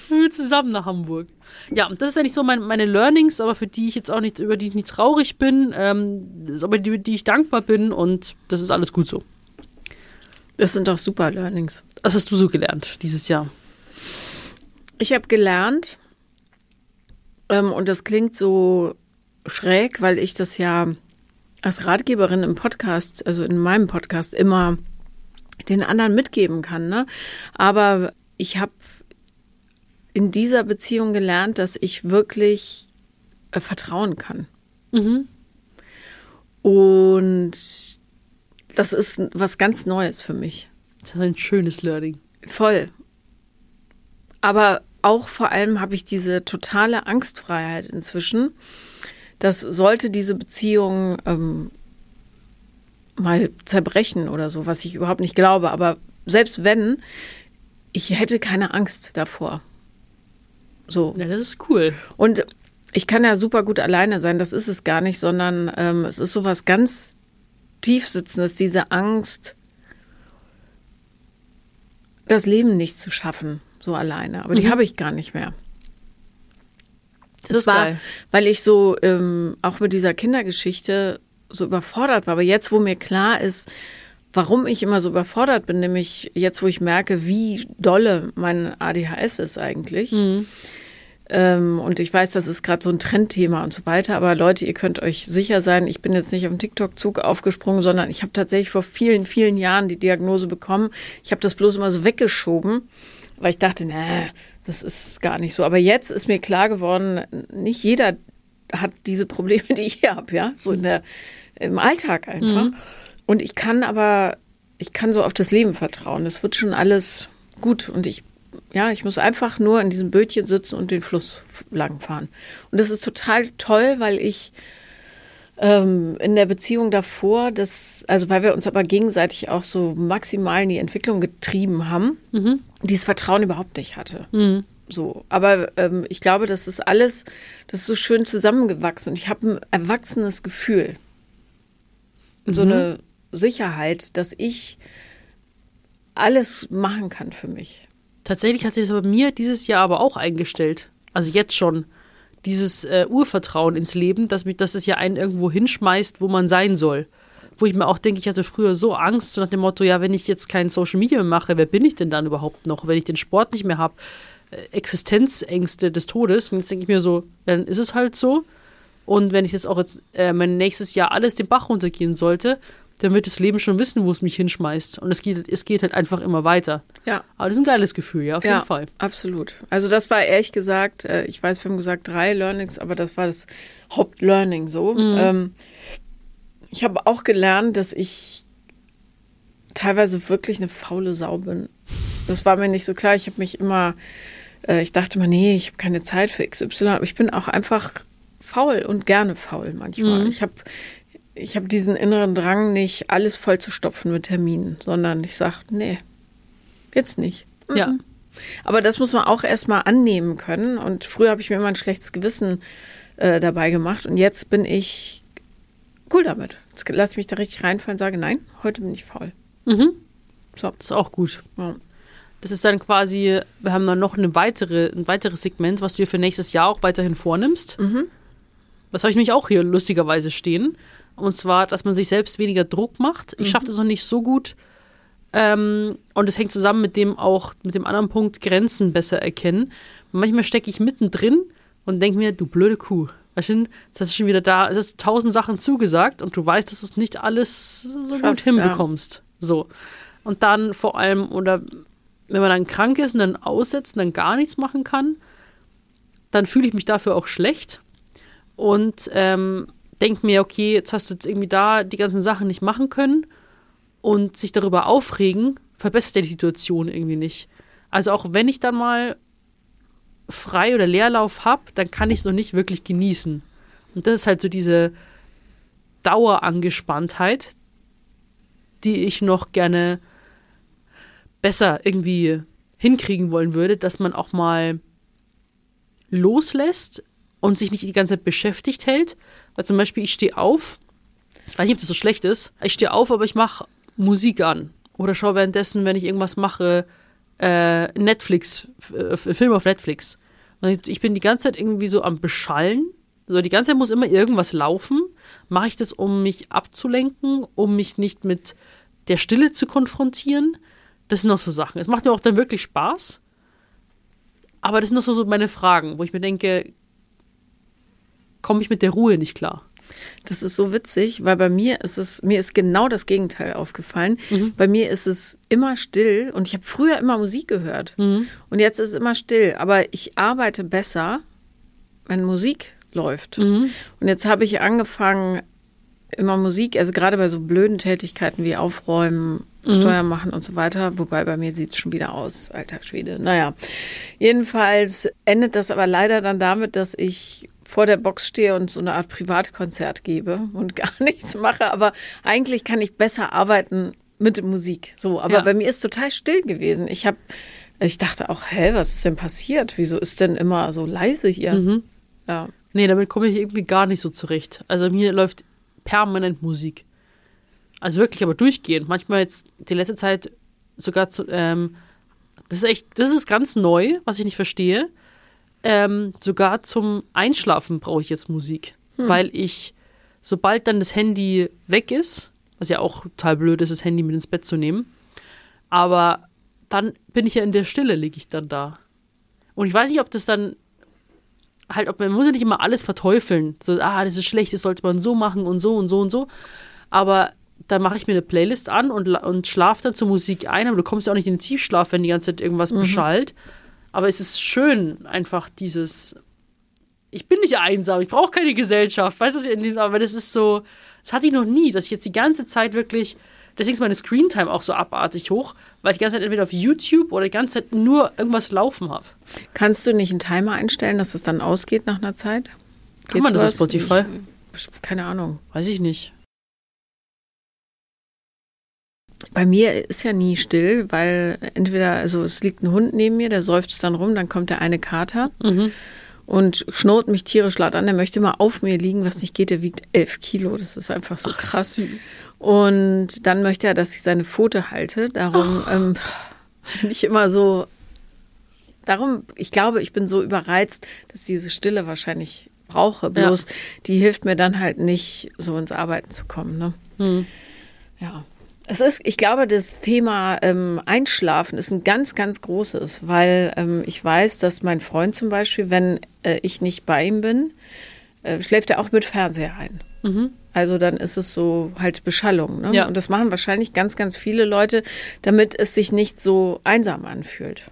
Wir müssen zusammen nach Hamburg. Ja, das ist eigentlich so mein, meine Learnings, aber für die ich jetzt auch nicht, über die ich nicht traurig bin, ähm, aber die, die ich dankbar bin und das ist alles gut so. Das sind doch super Learnings. Was hast du so gelernt dieses Jahr? Ich habe gelernt, ähm, und das klingt so schräg, weil ich das ja als Ratgeberin im Podcast, also in meinem Podcast, immer den anderen mitgeben kann. Ne? Aber ich habe in dieser Beziehung gelernt, dass ich wirklich äh, vertrauen kann. Mhm. Und das ist was ganz Neues für mich. Das ist ein schönes Learning. Voll. Aber auch vor allem habe ich diese totale Angstfreiheit inzwischen, dass sollte diese Beziehung ähm, mal zerbrechen oder so, was ich überhaupt nicht glaube, aber selbst wenn, ich hätte keine Angst davor. So. Ja, das ist cool. Und ich kann ja super gut alleine sein, das ist es gar nicht, sondern ähm, es ist sowas ganz tiefsitzendes, diese Angst, das Leben nicht zu schaffen, so alleine. Aber die Mhm. habe ich gar nicht mehr. Das Das war, geil. weil ich so ähm, auch mit dieser Kindergeschichte so überfordert war. Aber jetzt, wo mir klar ist, warum ich immer so überfordert bin, nämlich jetzt, wo ich merke, wie dolle mein ADHS ist eigentlich. Ähm, und ich weiß, das ist gerade so ein Trendthema und so weiter. Aber Leute, ihr könnt euch sicher sein, ich bin jetzt nicht auf den TikTok-Zug aufgesprungen, sondern ich habe tatsächlich vor vielen, vielen Jahren die Diagnose bekommen. Ich habe das bloß immer so weggeschoben, weil ich dachte, nee, das ist gar nicht so. Aber jetzt ist mir klar geworden, nicht jeder hat diese Probleme, die ich habe, ja, so in der, im Alltag einfach. Und ich kann aber, ich kann so auf das Leben vertrauen. Das wird schon alles gut und ich, ja, ich muss einfach nur in diesem Bötchen sitzen und den Fluss langfahren. Und das ist total toll, weil ich ähm, in der Beziehung davor, das, also weil wir uns aber gegenseitig auch so maximal in die Entwicklung getrieben haben, dieses Vertrauen überhaupt nicht hatte. So, aber ähm, ich glaube, das ist alles, das ist so schön zusammengewachsen und ich habe ein erwachsenes Gefühl. Und so eine Sicherheit, dass ich alles machen kann für mich. Tatsächlich hat sich das bei mir dieses Jahr aber auch eingestellt. Also jetzt schon. Dieses äh, Urvertrauen ins Leben, dass, mich, dass es ja einen irgendwo hinschmeißt, wo man sein soll. Wo ich mir auch denke, ich hatte früher so Angst, so nach dem Motto, ja, wenn ich jetzt kein Social Media mehr mache, wer bin ich denn dann überhaupt noch? Wenn ich den Sport nicht mehr habe, äh, Existenzängste des Todes. Und jetzt denke ich mir so, dann ist es halt so. Und wenn ich jetzt auch jetzt äh, mein nächstes Jahr alles den Bach runtergehen sollte, dann wird das Leben schon wissen, wo es mich hinschmeißt. Und es geht, es geht halt einfach immer weiter. Ja. Aber das ist ein geiles Gefühl, ja, auf ja, jeden Fall. absolut. Also das war ehrlich gesagt, äh, ich weiß, wir haben gesagt drei Learnings, aber das war das Hauptlearning so. Ähm, ich habe auch gelernt, dass ich teilweise wirklich eine faule Sau bin. Das war mir nicht so klar. Ich habe mich immer, äh, ich dachte mal, nee, ich habe keine Zeit für XY, aber ich bin auch einfach faul und gerne faul manchmal. Ich habe ich habe diesen inneren Drang, nicht alles voll zu stopfen mit Terminen, sondern ich sage, nee, jetzt nicht. Ja. Aber das muss man auch erstmal annehmen können. Und früher habe ich mir immer ein schlechtes Gewissen äh, dabei gemacht. Und jetzt bin ich cool damit. Jetzt lasse ich mich da richtig reinfallen und sage, nein, heute bin ich faul. Mhm. So. Das ist auch gut. Ja. Das ist dann quasi, wir haben dann noch eine weitere, ein weiteres Segment, was du dir für nächstes Jahr auch weiterhin vornimmst. Das habe ich nämlich auch hier lustigerweise stehen. Und zwar, dass man sich selbst weniger Druck macht. Ich schaffe das noch nicht so gut. Ähm, und es hängt zusammen mit dem auch, mit dem anderen Punkt, Grenzen besser erkennen. Manchmal stecke ich mittendrin und denke mir, du blöde Kuh, Weißt du, jetzt hast du schon wieder da, es hast tausend Sachen zugesagt und du weißt, dass du es nicht alles so gut Schaffst, ja. hinbekommst. So. Und dann vor allem, oder wenn man dann krank ist und dann aussetzt und dann gar nichts machen kann, dann fühle ich mich dafür auch schlecht und ähm, denke mir, okay, jetzt hast du jetzt irgendwie da die ganzen Sachen nicht machen können und sich darüber aufregen, verbessert ja die Situation irgendwie nicht. Also auch wenn ich dann mal frei oder Leerlauf habe, dann kann ich es noch nicht wirklich genießen. Und das ist halt so diese Dauerangespanntheit, die ich noch gerne besser irgendwie hinkriegen wollen würde, dass man auch mal loslässt und sich nicht die ganze Zeit beschäftigt hält. Weil zum Beispiel, ich stehe auf, ich weiß nicht, ob das so schlecht ist, ich stehe auf, aber ich mache Musik an. Oder schaue währenddessen, wenn ich irgendwas mache, äh, Netflix, äh, Film auf Netflix. Und ich bin die ganze Zeit irgendwie so am Beschallen. Also die ganze Zeit muss immer irgendwas laufen. Mache ich das, um mich abzulenken, um mich nicht mit der Stille zu konfrontieren? Das sind noch so Sachen. Es macht mir auch dann wirklich Spaß. Aber das sind noch so, so meine Fragen, wo ich mir denke, komme ich mit der Ruhe nicht klar. Das ist so witzig, weil bei mir ist es, mir ist genau das Gegenteil aufgefallen. Mhm. Bei mir ist es immer still und ich habe früher immer Musik gehört. Mhm. Und jetzt ist es immer still. Aber ich arbeite besser, wenn Musik läuft. Mhm. Und jetzt habe ich angefangen, immer Musik, also gerade bei so blöden Tätigkeiten wie Aufräumen, Mhm. Steuer machen und so weiter, wobei bei mir sieht es schon wieder aus, alter Schwede. Naja, jedenfalls endet das aber leider dann damit, dass ich vor der Box stehe und so eine Art Privatkonzert gebe und gar nichts mache. Aber eigentlich kann ich besser arbeiten mit Musik. So, aber Ja. bei mir ist total still gewesen. Ich habe, ich dachte auch, hä, was ist denn passiert? Wieso ist denn immer so leise hier? Mhm. Ja. Nee, damit komme ich irgendwie gar nicht so zurecht. Also mir läuft permanent Musik. Also wirklich, aber durchgehend. Manchmal jetzt die letzte Zeit sogar zu, ähm, das ist echt, das ist ganz neu, was ich nicht verstehe. Ähm, sogar zum Einschlafen brauche ich jetzt Musik. Weil ich, sobald dann das Handy weg ist, was ja auch total blöd ist, das Handy mit ins Bett zu nehmen, aber dann bin ich ja in der Stille, liege ich dann da. Und ich weiß nicht, ob das dann halt, ob man muss ja nicht immer alles verteufeln. So, ah, das ist schlecht, das sollte man so machen und so und so und so. Aber dann mache ich mir eine Playlist an und, und schlafe dann zur Musik ein, aber du kommst ja auch nicht in den Tiefschlaf, wenn die ganze Zeit irgendwas beschallt. Aber es ist schön, einfach dieses. Ich bin nicht einsam, ich brauche keine Gesellschaft, weißt du, aber das ist so, das hatte ich noch nie, dass ich jetzt die ganze Zeit wirklich, deswegen ist meine Screentime auch so abartig hoch, weil ich die ganze Zeit entweder auf YouTube oder die ganze Zeit nur irgendwas laufen habe. Kannst du nicht einen Timer einstellen, dass es dann ausgeht nach einer Zeit? Kann man das auf sowas? Spotify? Ich, keine Ahnung. Weiß ich nicht. Bei mir ist ja nie still, weil entweder, also es liegt ein Hund neben mir, der seufzt dann rum, dann kommt der eine Kater Mhm. und schnurrt mich tierisch laut an. Der möchte mal auf mir liegen, was nicht geht. Der wiegt elf Kilo. Das ist einfach so krass. Süß. Und dann möchte er, dass ich seine Pfote halte. Darum ähm, bin ich immer so. Darum, ich glaube, ich bin so überreizt, dass ich diese Stille wahrscheinlich brauche. Bloß die hilft mir dann halt nicht, so ins Arbeiten zu kommen. Ne? Hm. Ja. Es ist, ich glaube, das Thema ähm, Einschlafen ist ein ganz, ganz großes, weil ähm, ich weiß, dass mein Freund zum Beispiel, wenn äh, ich nicht bei ihm bin, äh, schläft er auch mit Fernseher ein. Also dann ist es so halt Beschallung. Ne? Ja. Und das machen wahrscheinlich ganz, ganz viele Leute, damit es sich nicht so einsam anfühlt.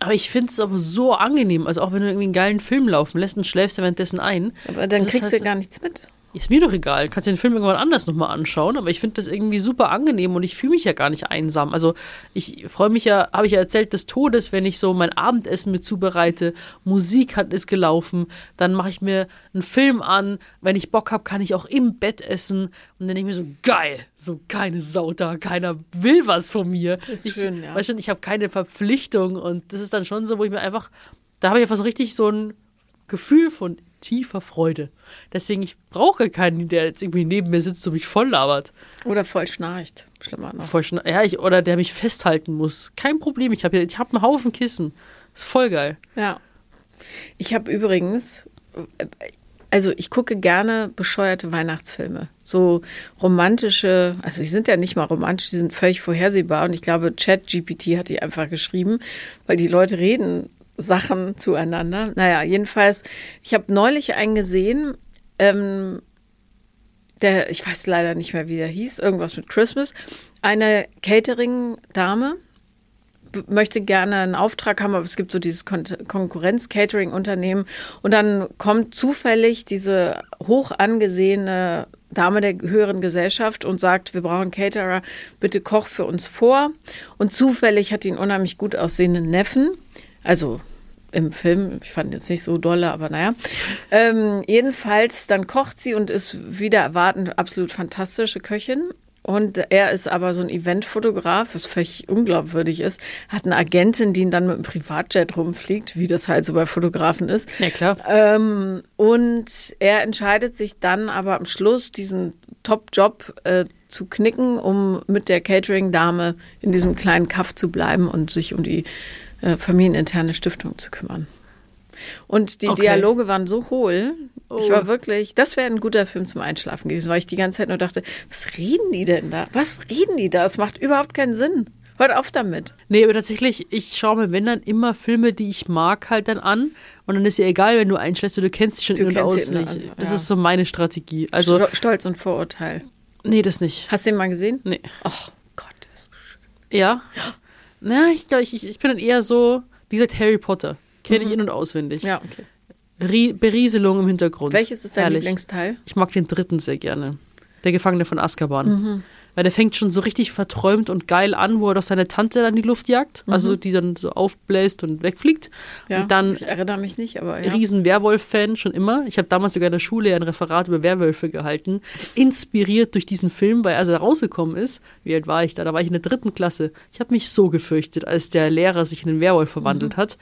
Aber ich finde es aber so angenehm. Also auch wenn du irgendwie einen geilen Film laufen lässt und schläfst du währenddessen ein. Aber dann kriegst halt du gar nichts mit. Ist mir doch egal. Kannst den Film irgendwann anders nochmal anschauen, aber ich finde das irgendwie super angenehm und ich fühle mich ja gar nicht einsam. Also ich freue mich ja, habe ich ja erzählt, des Todes, wenn ich so mein Abendessen mit zubereite, Musik hat ist gelaufen, dann mache ich mir einen Film an, wenn ich Bock habe, kann ich auch im Bett essen und dann denke ich mir so, geil, so keine Sau da, keiner will was von mir. Ist ich, schön, ja. Weißt du, ich habe keine Verpflichtung und das ist dann schon so, wo ich mir einfach, da habe ich einfach so richtig so ein Gefühl von tiefer Freude. Deswegen, ich brauche keinen, der jetzt irgendwie neben mir sitzt und mich voll labert. Oder voll schnarcht. Schlimmer noch. Voll schna- ja, ich, oder der mich festhalten muss. Kein Problem, ich habe ich hab einen Haufen Kissen. Ist voll geil. Ja. Ich habe übrigens, also ich gucke gerne bescheuerte Weihnachtsfilme. So romantische, also die sind ja nicht mal romantisch, die sind völlig vorhersehbar. Und ich glaube, ChatGPT hat die einfach geschrieben, weil die Leute reden Sachen zueinander. Naja, jedenfalls, ich habe neulich einen gesehen, ähm, der, ich weiß leider nicht mehr, wie der hieß, irgendwas mit Christmas. Eine Catering-Dame möchte gerne einen Auftrag haben, aber es gibt so dieses Kon Konkurrenz-Catering-Unternehmen und dann kommt zufällig diese hoch angesehene Dame der höheren Gesellschaft und sagt, wir brauchen Caterer, bitte koch für uns vor. Und zufällig hat die einen unheimlich gut aussehenden Neffen, also im Film, ich fand jetzt nicht so dolle, aber naja. Ähm, jedenfalls, dann kocht sie und ist wieder erwartend absolut fantastische Köchin. Und er ist aber so ein Eventfotograf, was völlig unglaubwürdig ist. Hat eine Agentin, die ihn dann mit einem Privatjet rumfliegt, wie das halt so bei Fotografen ist. Ja, klar. Ähm, und er entscheidet sich dann aber am Schluss, diesen Top-Job äh, zu knicken, um mit der Catering-Dame in diesem kleinen Kaff zu bleiben und sich um die äh, familieninterne Stiftung zu kümmern. Und die Okay. Dialoge waren so hohl. Ich Oh. war wirklich, das wäre ein guter Film zum Einschlafen gewesen, weil ich die ganze Zeit nur dachte, was reden die denn da? Was reden die da? Es macht überhaupt keinen Sinn. Hört auf damit. Nee, aber tatsächlich, ich schaue mir, wenn dann immer Filme, die ich mag, halt dann an. Und dann ist ja egal, wenn du einschläfst, du kennst sie schon Du in- und auswendig. also, Das ja. ist so meine Strategie. Also, Sto- Stolz und Vorurteil. nee, das nicht. Hast du ihn mal gesehen? Nee. Ach Gott, der ist so schön. Ja? Na, ich glaube, ich, ich bin dann eher so, wie gesagt, Harry Potter. Kenne ich in- und auswendig. Ja, okay. Rie Berieselung im Hintergrund. Welches ist dein Herrlich. Lieblingsteil? Ich mag den dritten sehr gerne. Der Gefangene von Azkaban. Mhm. Weil der fängt schon so richtig verträumt und geil an, wo er doch seine Tante dann in die Luft jagt. Also die dann so aufbläst und wegfliegt. Mhm. Ja, Und dann ich erinnere mich nicht, aber ja. riesen Werwolf-Fan schon immer. Ich habe damals sogar in der Schule ein Referat über Werwölfe gehalten, inspiriert durch diesen Film, weil als er rausgekommen ist, wie alt war ich da? Da war ich in der dritten Klasse. Ich habe mich so gefürchtet, als der Lehrer sich in einen Werwolf verwandelt Mhm. hat.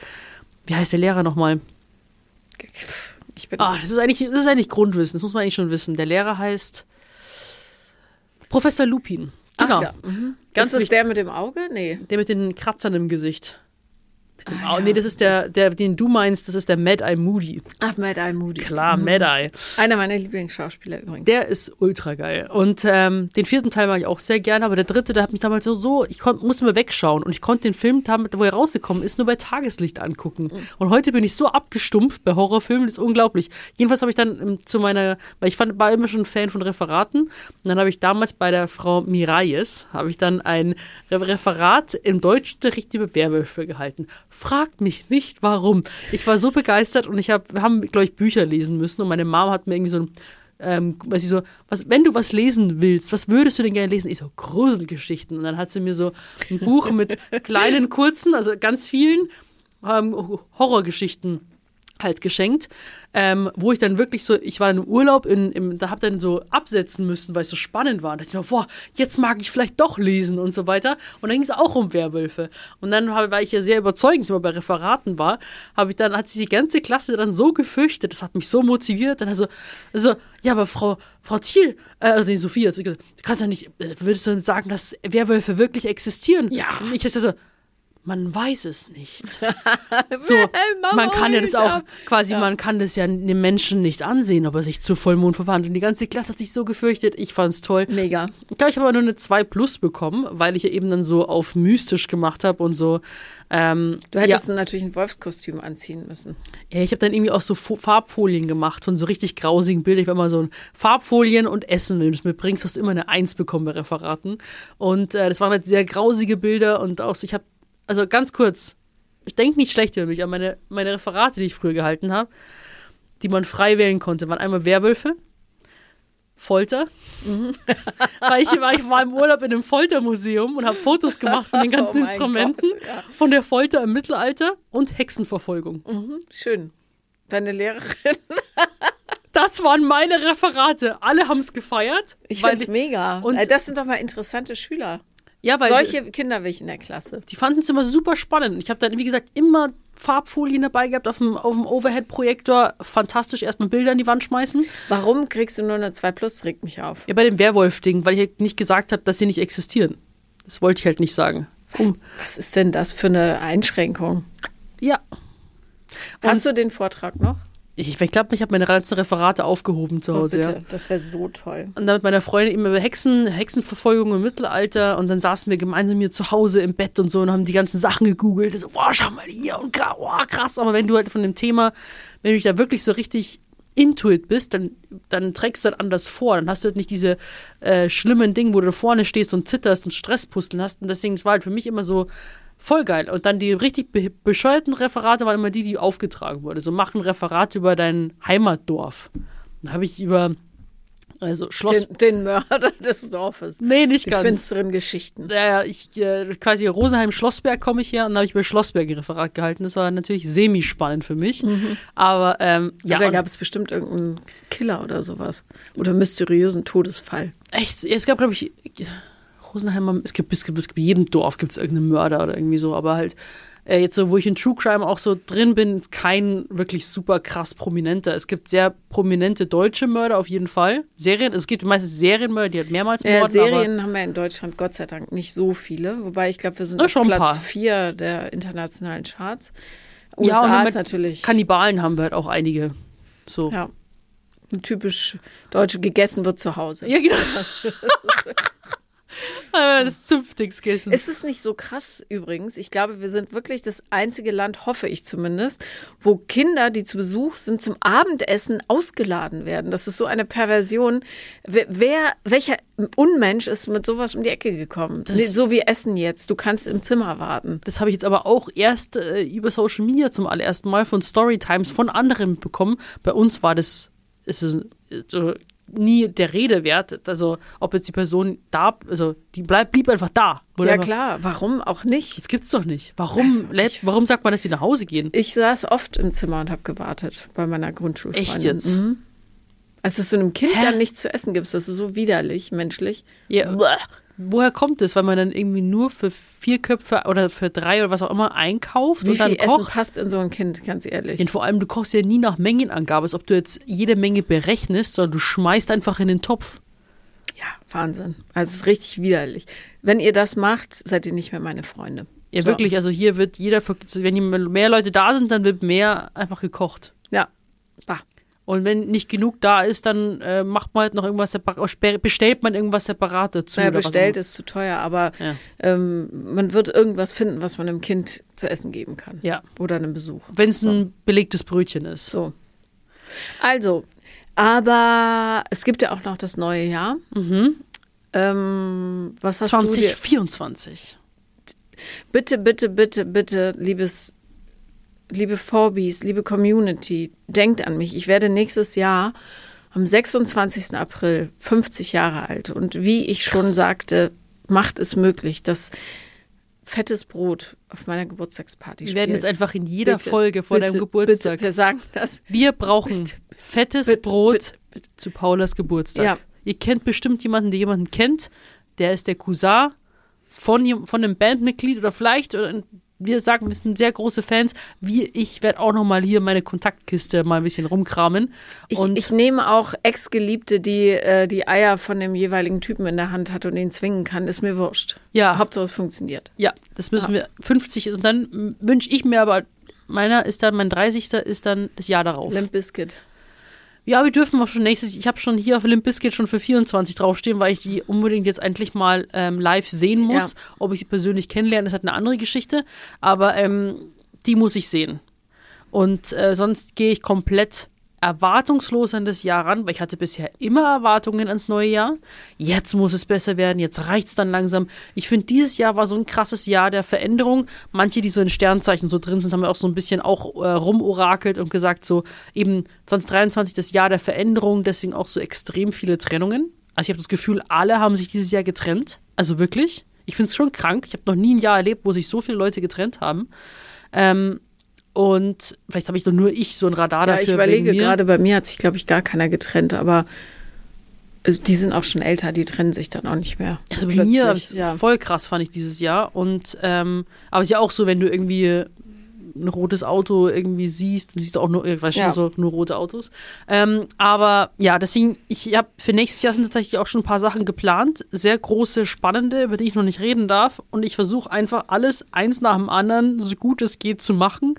Wie heißt der Lehrer nochmal? Ich bin Ah, das ist eigentlich, das ist eigentlich Grundwissen, das muss man eigentlich schon wissen. Der Lehrer heißt Professor Lupin. Genau. Ach, ja. mhm. Ganz ist der mit dem Auge? Nee. Der mit den Kratzern im Gesicht. Dem Ah, Au- ja. Nee, das ist der, der, den du meinst, das ist der Mad Eye Moody. Ach, Mad Eye Moody. Klar, Mad Eye. Einer meiner Lieblingsschauspieler übrigens. Der ist ultra geil. Und ähm, den vierten Teil mag ich auch sehr gerne, aber der dritte, der hat mich damals so, so ich kon, musste mal wegschauen und ich konnte den Film, damit, wo er rausgekommen ist, nur bei Tageslicht angucken. Und heute bin ich so abgestumpft bei Horrorfilmen, das ist unglaublich. Jedenfalls habe ich dann ähm, zu meiner, weil ich fand, war immer schon ein Fan von Referaten und dann habe ich damals bei der Frau Miralles, habe ich dann ein Re- Referat im Deutschunterricht über Werwölfe gehalten. Fragt mich nicht, warum. Ich war so begeistert und ich hab, wir haben, glaube ich, Bücher lesen müssen und meine Mama hat mir irgendwie so ein ähm, weiß ich so, was, wenn du was lesen willst, was würdest du denn gerne lesen? Ich so, Gruselgeschichten. Und dann hat sie mir so ein Buch mit kleinen, kurzen, also ganz vielen ähm, Horrorgeschichten halt geschenkt, ähm, wo ich dann wirklich so, ich war in einem Urlaub, in, im, da hab dann so absetzen müssen, weil es so spannend war. Und da dachte ich mir, boah, jetzt mag ich vielleicht doch lesen und so weiter. Und dann ging es auch um Werwölfe. Und dann, hab- weil ich ja sehr überzeugend immer bei Referaten war, habe ich dann, hat sich die ganze Klasse dann so gefürchtet, das hat mich so motiviert. Dann also, also ja, aber Frau, Frau Thiel, äh, also nee, Sophie hat so gesagt, du kannst ja nicht, äh, würdest du sagen, dass Werwölfe wirklich existieren? Ja. Und ich dachte so, man weiß es nicht. So, man kann ja das auch, quasi, man kann das ja dem Menschen nicht ansehen, ob er sich zu Vollmond verwandelt. Und die ganze Klasse hat sich so gefürchtet, ich fand's toll. Mega. Ich glaube, ich habe aber nur eine 2 Plus bekommen, weil ich ja eben dann so auf mystisch gemacht habe und so. Ähm, Du ja, hättest natürlich ein Wolfskostüm anziehen müssen. ja, ich habe dann irgendwie auch so Fo Farbfolien gemacht von so richtig grausigen Bildern. Ich war immer so ein Farbfolien und Essen, wenn du es mitbringst, hast du immer eine Eins bekommen bei Referaten. Und äh, das waren halt sehr grausige Bilder und auch so, ich habe, also ganz kurz, denk nicht schlecht über mich, aber meine, meine Referate, die ich früher gehalten habe, die man frei wählen konnte, waren einmal Werwölfe, Folter. Weil ich, war, ich war im Urlaub in einem Foltermuseum und habe Fotos gemacht von den ganzen Oh Instrumenten, Gott, ja. von der Folter im Mittelalter und Hexenverfolgung. Mhm, schön. Deine Lehrerin. Das waren meine Referate. Alle haben es gefeiert. Ich find's die- mega. und- Und das sind doch mal interessante Schüler. Ja, weil Solche Kinder will ich in der Klasse. die fanden es immer super spannend. Ich habe dann, wie gesagt, immer Farbfolien dabei gehabt auf dem, auf dem Overhead-Projektor. Fantastisch erstmal Bilder an die Wand schmeißen. Warum kriegst du nur eine 2 Plus? Regt mich auf. Ja, bei dem Werwolf-Ding, weil ich halt nicht gesagt habe, dass sie nicht existieren. Das wollte ich halt nicht sagen. Was, Um, was ist denn das für eine Einschränkung? ja. Hast du den Vortrag noch? Ich, ich glaube, ich habe meine ganzen Referate aufgehoben zu Oh, Hause. bitte, ja. das wäre so toll. Und dann mit meiner Freundin immer über Hexen, Hexenverfolgung im Mittelalter und dann saßen wir gemeinsam hier zu Hause im Bett und so und haben die ganzen Sachen gegoogelt. So, boah, schau mal hier und boah, krass. Aber wenn du halt von dem Thema, wenn du dich da wirklich so richtig into it bist, dann, dann trägst du das anders vor. Dann hast du halt nicht diese äh, schlimmen Dinge, wo du da vorne stehst und zitterst und Stresspusteln hast. Und deswegen war halt für mich immer so voll geil. Und dann die richtig be bescheuerten Referate waren immer die, die aufgetragen wurden. So mach ein Referat über dein Heimatdorf. Dann habe ich über also Schloss. Den, den Mörder des Dorfes. nee, nicht Die ganz. finsteren Geschichten. Ja, ja, ich äh, quasi Rosenheim-Schlossberg komme ich her und da habe ich über Schlossberg ein Referat gehalten. Das war natürlich semi-spannend für mich. Aber ähm, ja, Ja, da gab es bestimmt irgendeinen Killer oder sowas. Oder mysteriösen Todesfall. echt, es gab, glaube ich, Rosenheimer, es gibt, es gibt, es gibt in jedem Dorf gibt es irgendeinen Mörder oder irgendwie so, aber halt äh, jetzt so, wo ich in True Crime auch so drin bin, ist kein wirklich super krass prominenter. Es gibt sehr prominente deutsche Mörder auf jeden Fall. Serien, es gibt meistens Serienmörder, die halt mehrmals Ja, morden, Serien haben wir in Deutschland Gott sei Dank nicht so viele. Wobei ich glaube, wir sind Na, auf Platz paar. vier der internationalen Charts. aber ja, USA und ist mit natürlich Kannibalen haben wir halt auch einige. So. ja, typisch Deutsche gegessen wird zu Hause. Ja, genau. Das Zünftigs gegessen. Ist es nicht so krass übrigens? Ich glaube, wir sind wirklich das einzige Land, hoffe ich zumindest, wo Kinder, die zu Besuch sind, zum Abendessen ausgeladen werden. Das ist so eine Perversion. Wer, welcher Unmensch ist mit sowas um die Ecke gekommen? Nee, so wie Essen jetzt. Du kannst im Zimmer warten. Das habe ich jetzt aber auch erst äh, über Social Media zum allerersten Mal von Storytimes von anderen bekommen. Bei uns war das ist äh, nie der Rede wert. Also ob jetzt die Person da, also die bleib, blieb einfach da. Wurde Ja einfach- klar, warum auch nicht? Das gibt's doch nicht. Warum, Also, ich- warum sagt man, dass die nach Hause gehen? Ich saß oft im Zimmer und habe gewartet bei meiner Grundschulfreundin. Echt jetzt? Mhm. Also, dass du einem Kind Hä? dann nichts zu essen gibst, das ist so widerlich, menschlich. Ja, woher kommt es? Weil man dann irgendwie nur für vier Köpfe oder für drei oder was auch immer einkauft Wie und dann viel Essen kocht? passt in so ein Kind, ganz ehrlich? Und vor allem, du kochst ja nie nach Mengenangabe, als ob du jetzt jede Menge berechnest, sondern du schmeißt einfach in den Topf. Ja, Wahnsinn. Also, es ist richtig widerlich. Wenn ihr das macht, seid ihr nicht mehr meine Freunde. Ja, So. wirklich. Also hier wird jeder, wenn mehr Leute da sind, dann wird mehr einfach gekocht. Und wenn nicht genug da ist, dann äh, macht man halt noch irgendwas separat, bestellt man irgendwas separat dazu. Naja, bestellt ist zu teuer, aber Ja. ähm, man wird irgendwas finden, was man einem Kind zu essen geben kann. Ja. Oder einem Besuch. Wenn es ein belegtes Brötchen ist. So. Also, aber es gibt ja auch noch das neue Jahr. Ähm, was hast du dir? 2024. Bitte, bitte, bitte, bitte, liebes, liebe Forbis, liebe Community, denkt an mich. Ich werde nächstes Jahr am 26. April 50 Jahre alt. Und wie ich schon sagte, macht es möglich, dass fettes Brot auf meiner Geburtstagsparty Wir werden jetzt spielt. einfach in jeder Bitte, Folge vor bitte, deinem Geburtstag. Bitte, wir sagen das. Wir brauchen fettes Brot zu Paulas Geburtstag. Ja. Ihr kennt bestimmt jemanden, der jemanden kennt. Der ist der Cousin von, von einem Bandmitglied oder vielleicht, wir sagen, wir sind sehr große Fans. Wir, ich werde auch noch mal hier meine Kontaktkiste mal ein bisschen rumkramen. Ich, und ich nehme auch Ex-Geliebte, die äh, die Eier von dem jeweiligen Typen in der Hand hat und ihn zwingen kann, ist mir wurscht. Ja. Hauptsache es funktioniert. ja, das müssen wir 50 und dann wünsche ich mir aber meiner ist dann mein 30. ist dann das Jahr darauf. Limp Bizkit. Ja, wir dürfen auch schon nächstes. Ich habe schon hier auf Limp Bizkit schon für 24 draufstehen, weil ich die unbedingt jetzt endlich mal ähm, live sehen muss. Ja. Ob ich sie persönlich kennenlerne, ist halt eine andere Geschichte. Aber ähm, die muss ich sehen. Und äh, sonst gehe ich komplett erwartungslos an das Jahr ran, weil ich hatte bisher immer Erwartungen ans neue Jahr. Jetzt muss es besser werden, jetzt reicht's dann langsam. Ich finde, dieses Jahr war so ein krasses Jahr der Veränderung. Manche, die so in Sternzeichen so drin sind, haben ja auch so ein bisschen auch äh, rumorakelt und gesagt, so eben 2023 das Jahr der Veränderung, deswegen auch so extrem viele Trennungen. Also ich habe das Gefühl, alle haben sich dieses Jahr getrennt. Also wirklich. Ich finde es schon krank. Ich habe noch nie ein Jahr erlebt, wo sich so viele Leute getrennt haben. Ähm, und vielleicht habe ich doch nur ich so ein Radar Ja, dafür. ich überlege gerade, bei mir hat sich, glaube ich, gar keiner getrennt, aber also, die sind auch schon älter, die trennen sich dann auch nicht mehr. Also bei mir ja. voll krass fand ich dieses Jahr. Und ähm, aber es ist ja auch so, wenn du irgendwie ein rotes Auto irgendwie siehst, dann siehst du auch nur, ich weiß schon Ja. so, nur rote Autos. Ähm, aber ja, deswegen, ich habe für nächstes Jahr sind tatsächlich auch schon ein paar Sachen geplant. Sehr große, spannende, über die ich noch nicht reden darf. Und ich versuche einfach alles eins nach dem anderen, so gut es geht, zu machen.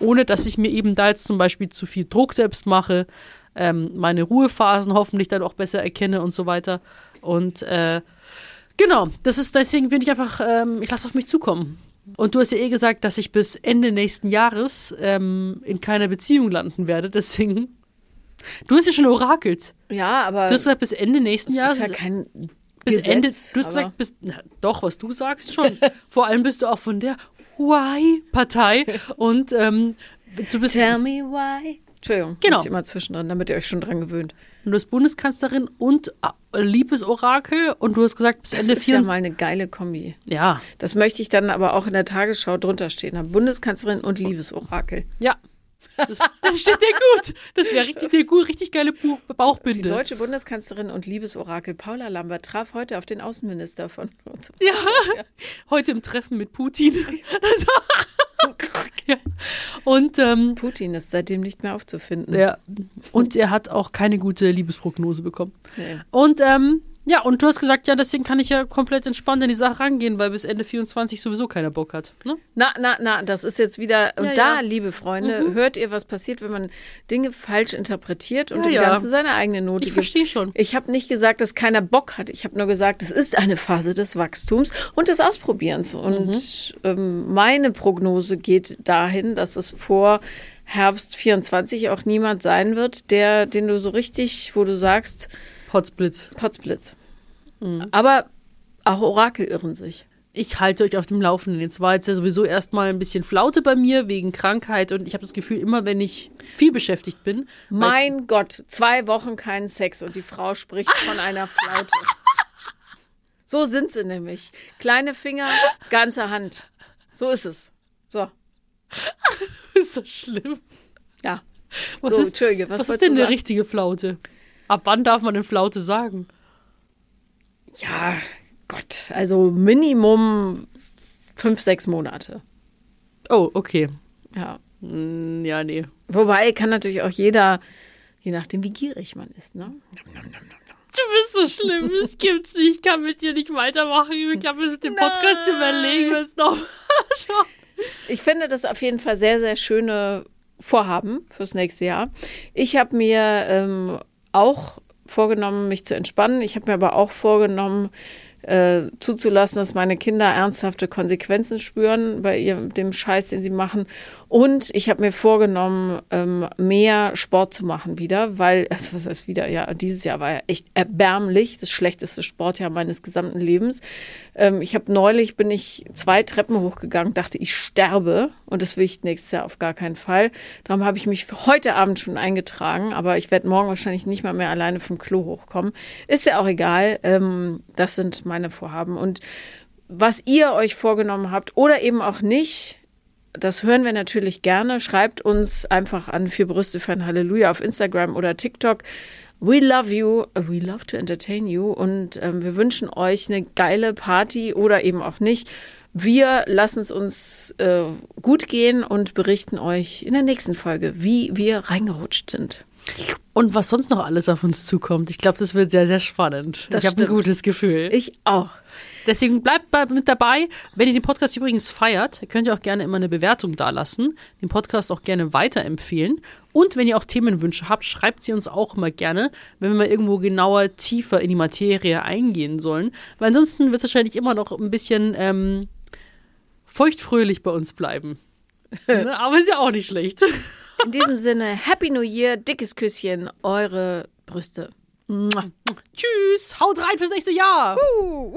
Ohne dass ich mir eben da jetzt zum Beispiel zu viel Druck selbst mache, ähm, meine Ruhephasen hoffentlich dann auch besser erkenne und so weiter. Und äh, genau, das ist deswegen bin ich einfach, ähm, ich lasse auf mich zukommen. Und du hast ja eh gesagt, dass ich bis Ende nächsten Jahres ähm, in keiner Beziehung landen werde. Deswegen. Du hast ja schon orakelt. Ja, aber Du hast gesagt, bis Ende nächsten das Jahres. ist ja kein bis Gesetz, Ende. Du hast gesagt, bis. Na, doch, was du sagst schon. Vor allem bist du auch von der Why-Partei. Und ähm, du bist. Tell me why. Entschuldigung, Genau. immer zwischendrin, damit ihr euch schon dran gewöhnt. Du bist Bundeskanzlerin und äh, Liebesorakel. Und du hast gesagt, bis Das Ende ist ja mal eine geile Kombi. Ja, Das möchte ich dann aber auch in der Tagesschau drunter stehen haben. Bundeskanzlerin und Liebesorakel. ja. Das, das steht dir gut. Das wäre richtig, eine gut, richtig geile Buch, Die Bauchbinde. deutsche Bundeskanzlerin und Liebesorakel Paula Lambert traf heute auf den Außenminister von uns. Ja, heute im Treffen mit Putin. ja. Und, ähm, Putin ist seitdem nicht mehr aufzufinden. ja. und er hat auch keine gute Liebesprognose bekommen. Nee. Und ähm, ja, und du hast gesagt, ja, deswegen kann ich ja komplett entspannt in die Sache rangehen, weil bis Ende 24 sowieso keiner Bock hat. Ne? Na, na, na, das ist jetzt wieder. Und Ja, da, ja. Mhm. liebe Freunde, hört ihr, was passiert, wenn man Dinge falsch interpretiert und Ja, dem ja. Ganzen seine eigene Note Ich gibt. verstehe schon. Ich habe nicht gesagt, dass keiner Bock hat. Ich habe nur gesagt, es ist eine Phase des Wachstums und des Ausprobierens. Und Mhm. ähm, meine Prognose geht dahin, dass es vor Herbst 24 auch niemand sein wird, der, den du so richtig, wo du sagst, Potzblitz. Potzblitz. Mhm. Aber auch Orakel irren sich. Ich halte euch auf dem Laufenden. Jetzt war jetzt ja sowieso erstmal ein bisschen Flaute bei mir wegen Krankheit und ich habe das Gefühl, immer wenn ich viel beschäftigt bin, Mein Gott, zwei Wochen keinen Sex und die Frau spricht von einer Flaute. So sind sie nämlich. Kleine Finger, ganze Hand. So ist es. So, ist das schlimm. ja. Was so, ist, was, was ist denn eine richtige Flaute? Ab wann darf man denn Flaute sagen? Ja, Gott, also Minimum fünf, sechs Monate. Oh, okay. Ja. Hm, Ja, nee. Wobei kann natürlich auch jeder, je nachdem, wie gierig man ist, ne? Du bist so schlimm, das gibt's nicht. Ich kann mit dir nicht weitermachen. Ich habe es mit dem Podcast Nein. überlegen, was noch. Ich finde das auf jeden Fall sehr, sehr schöne Vorhaben fürs nächste Jahr. Ich habe mir ähm, auch vorgenommen, mich zu entspannen. Ich habe mir aber auch vorgenommen, äh, zuzulassen, dass meine Kinder ernsthafte Konsequenzen spüren bei ihrem, dem Scheiß, den sie machen. Und ich habe mir vorgenommen, ähm, mehr Sport zu machen wieder, weil, also was heißt wieder, ja, dieses Jahr war ja echt erbärmlich, das schlechteste Sportjahr meines gesamten Lebens. Ähm, ich habe neulich, bin ich zwei Treppen hochgegangen, dachte, ich sterbe und das will ich nächstes Jahr auf gar keinen Fall. Darum habe ich mich für heute Abend schon eingetragen, aber ich werde morgen wahrscheinlich nicht mal mehr alleine vom Klo hochkommen. Ist ja auch egal. Ähm, das sind meine Vorhaben. Und was ihr euch vorgenommen habt oder eben auch nicht, das hören wir natürlich gerne. Schreibt uns einfach an vier Brüste für ein Halleluja auf Instagram oder TikTok. We love you, we love to entertain you und ähm, wir wünschen euch eine geile Party oder eben auch nicht. Wir lassen es uns äh, gut gehen und berichten euch in der nächsten Folge, wie wir reingerutscht sind. Und was sonst noch alles auf uns zukommt. Ich glaube, das wird sehr, sehr spannend. Das ich habe ein gutes Gefühl. Ich auch. Deswegen bleibt mit dabei. Wenn ihr den Podcast übrigens feiert, könnt ihr auch gerne immer eine Bewertung dalassen, den Podcast auch gerne weiterempfehlen. Und wenn ihr auch Themenwünsche habt, schreibt sie uns auch immer gerne, wenn wir mal irgendwo genauer tiefer in die Materie eingehen sollen. Weil ansonsten wird es wahrscheinlich immer noch ein bisschen ähm, feuchtfröhlich bei uns bleiben. ne? Aber ist ja auch nicht schlecht. In diesem Sinne, Happy New Year, dickes Küsschen, eure Brüste. Tschüss, haut rein fürs nächste Jahr. Uh, uh.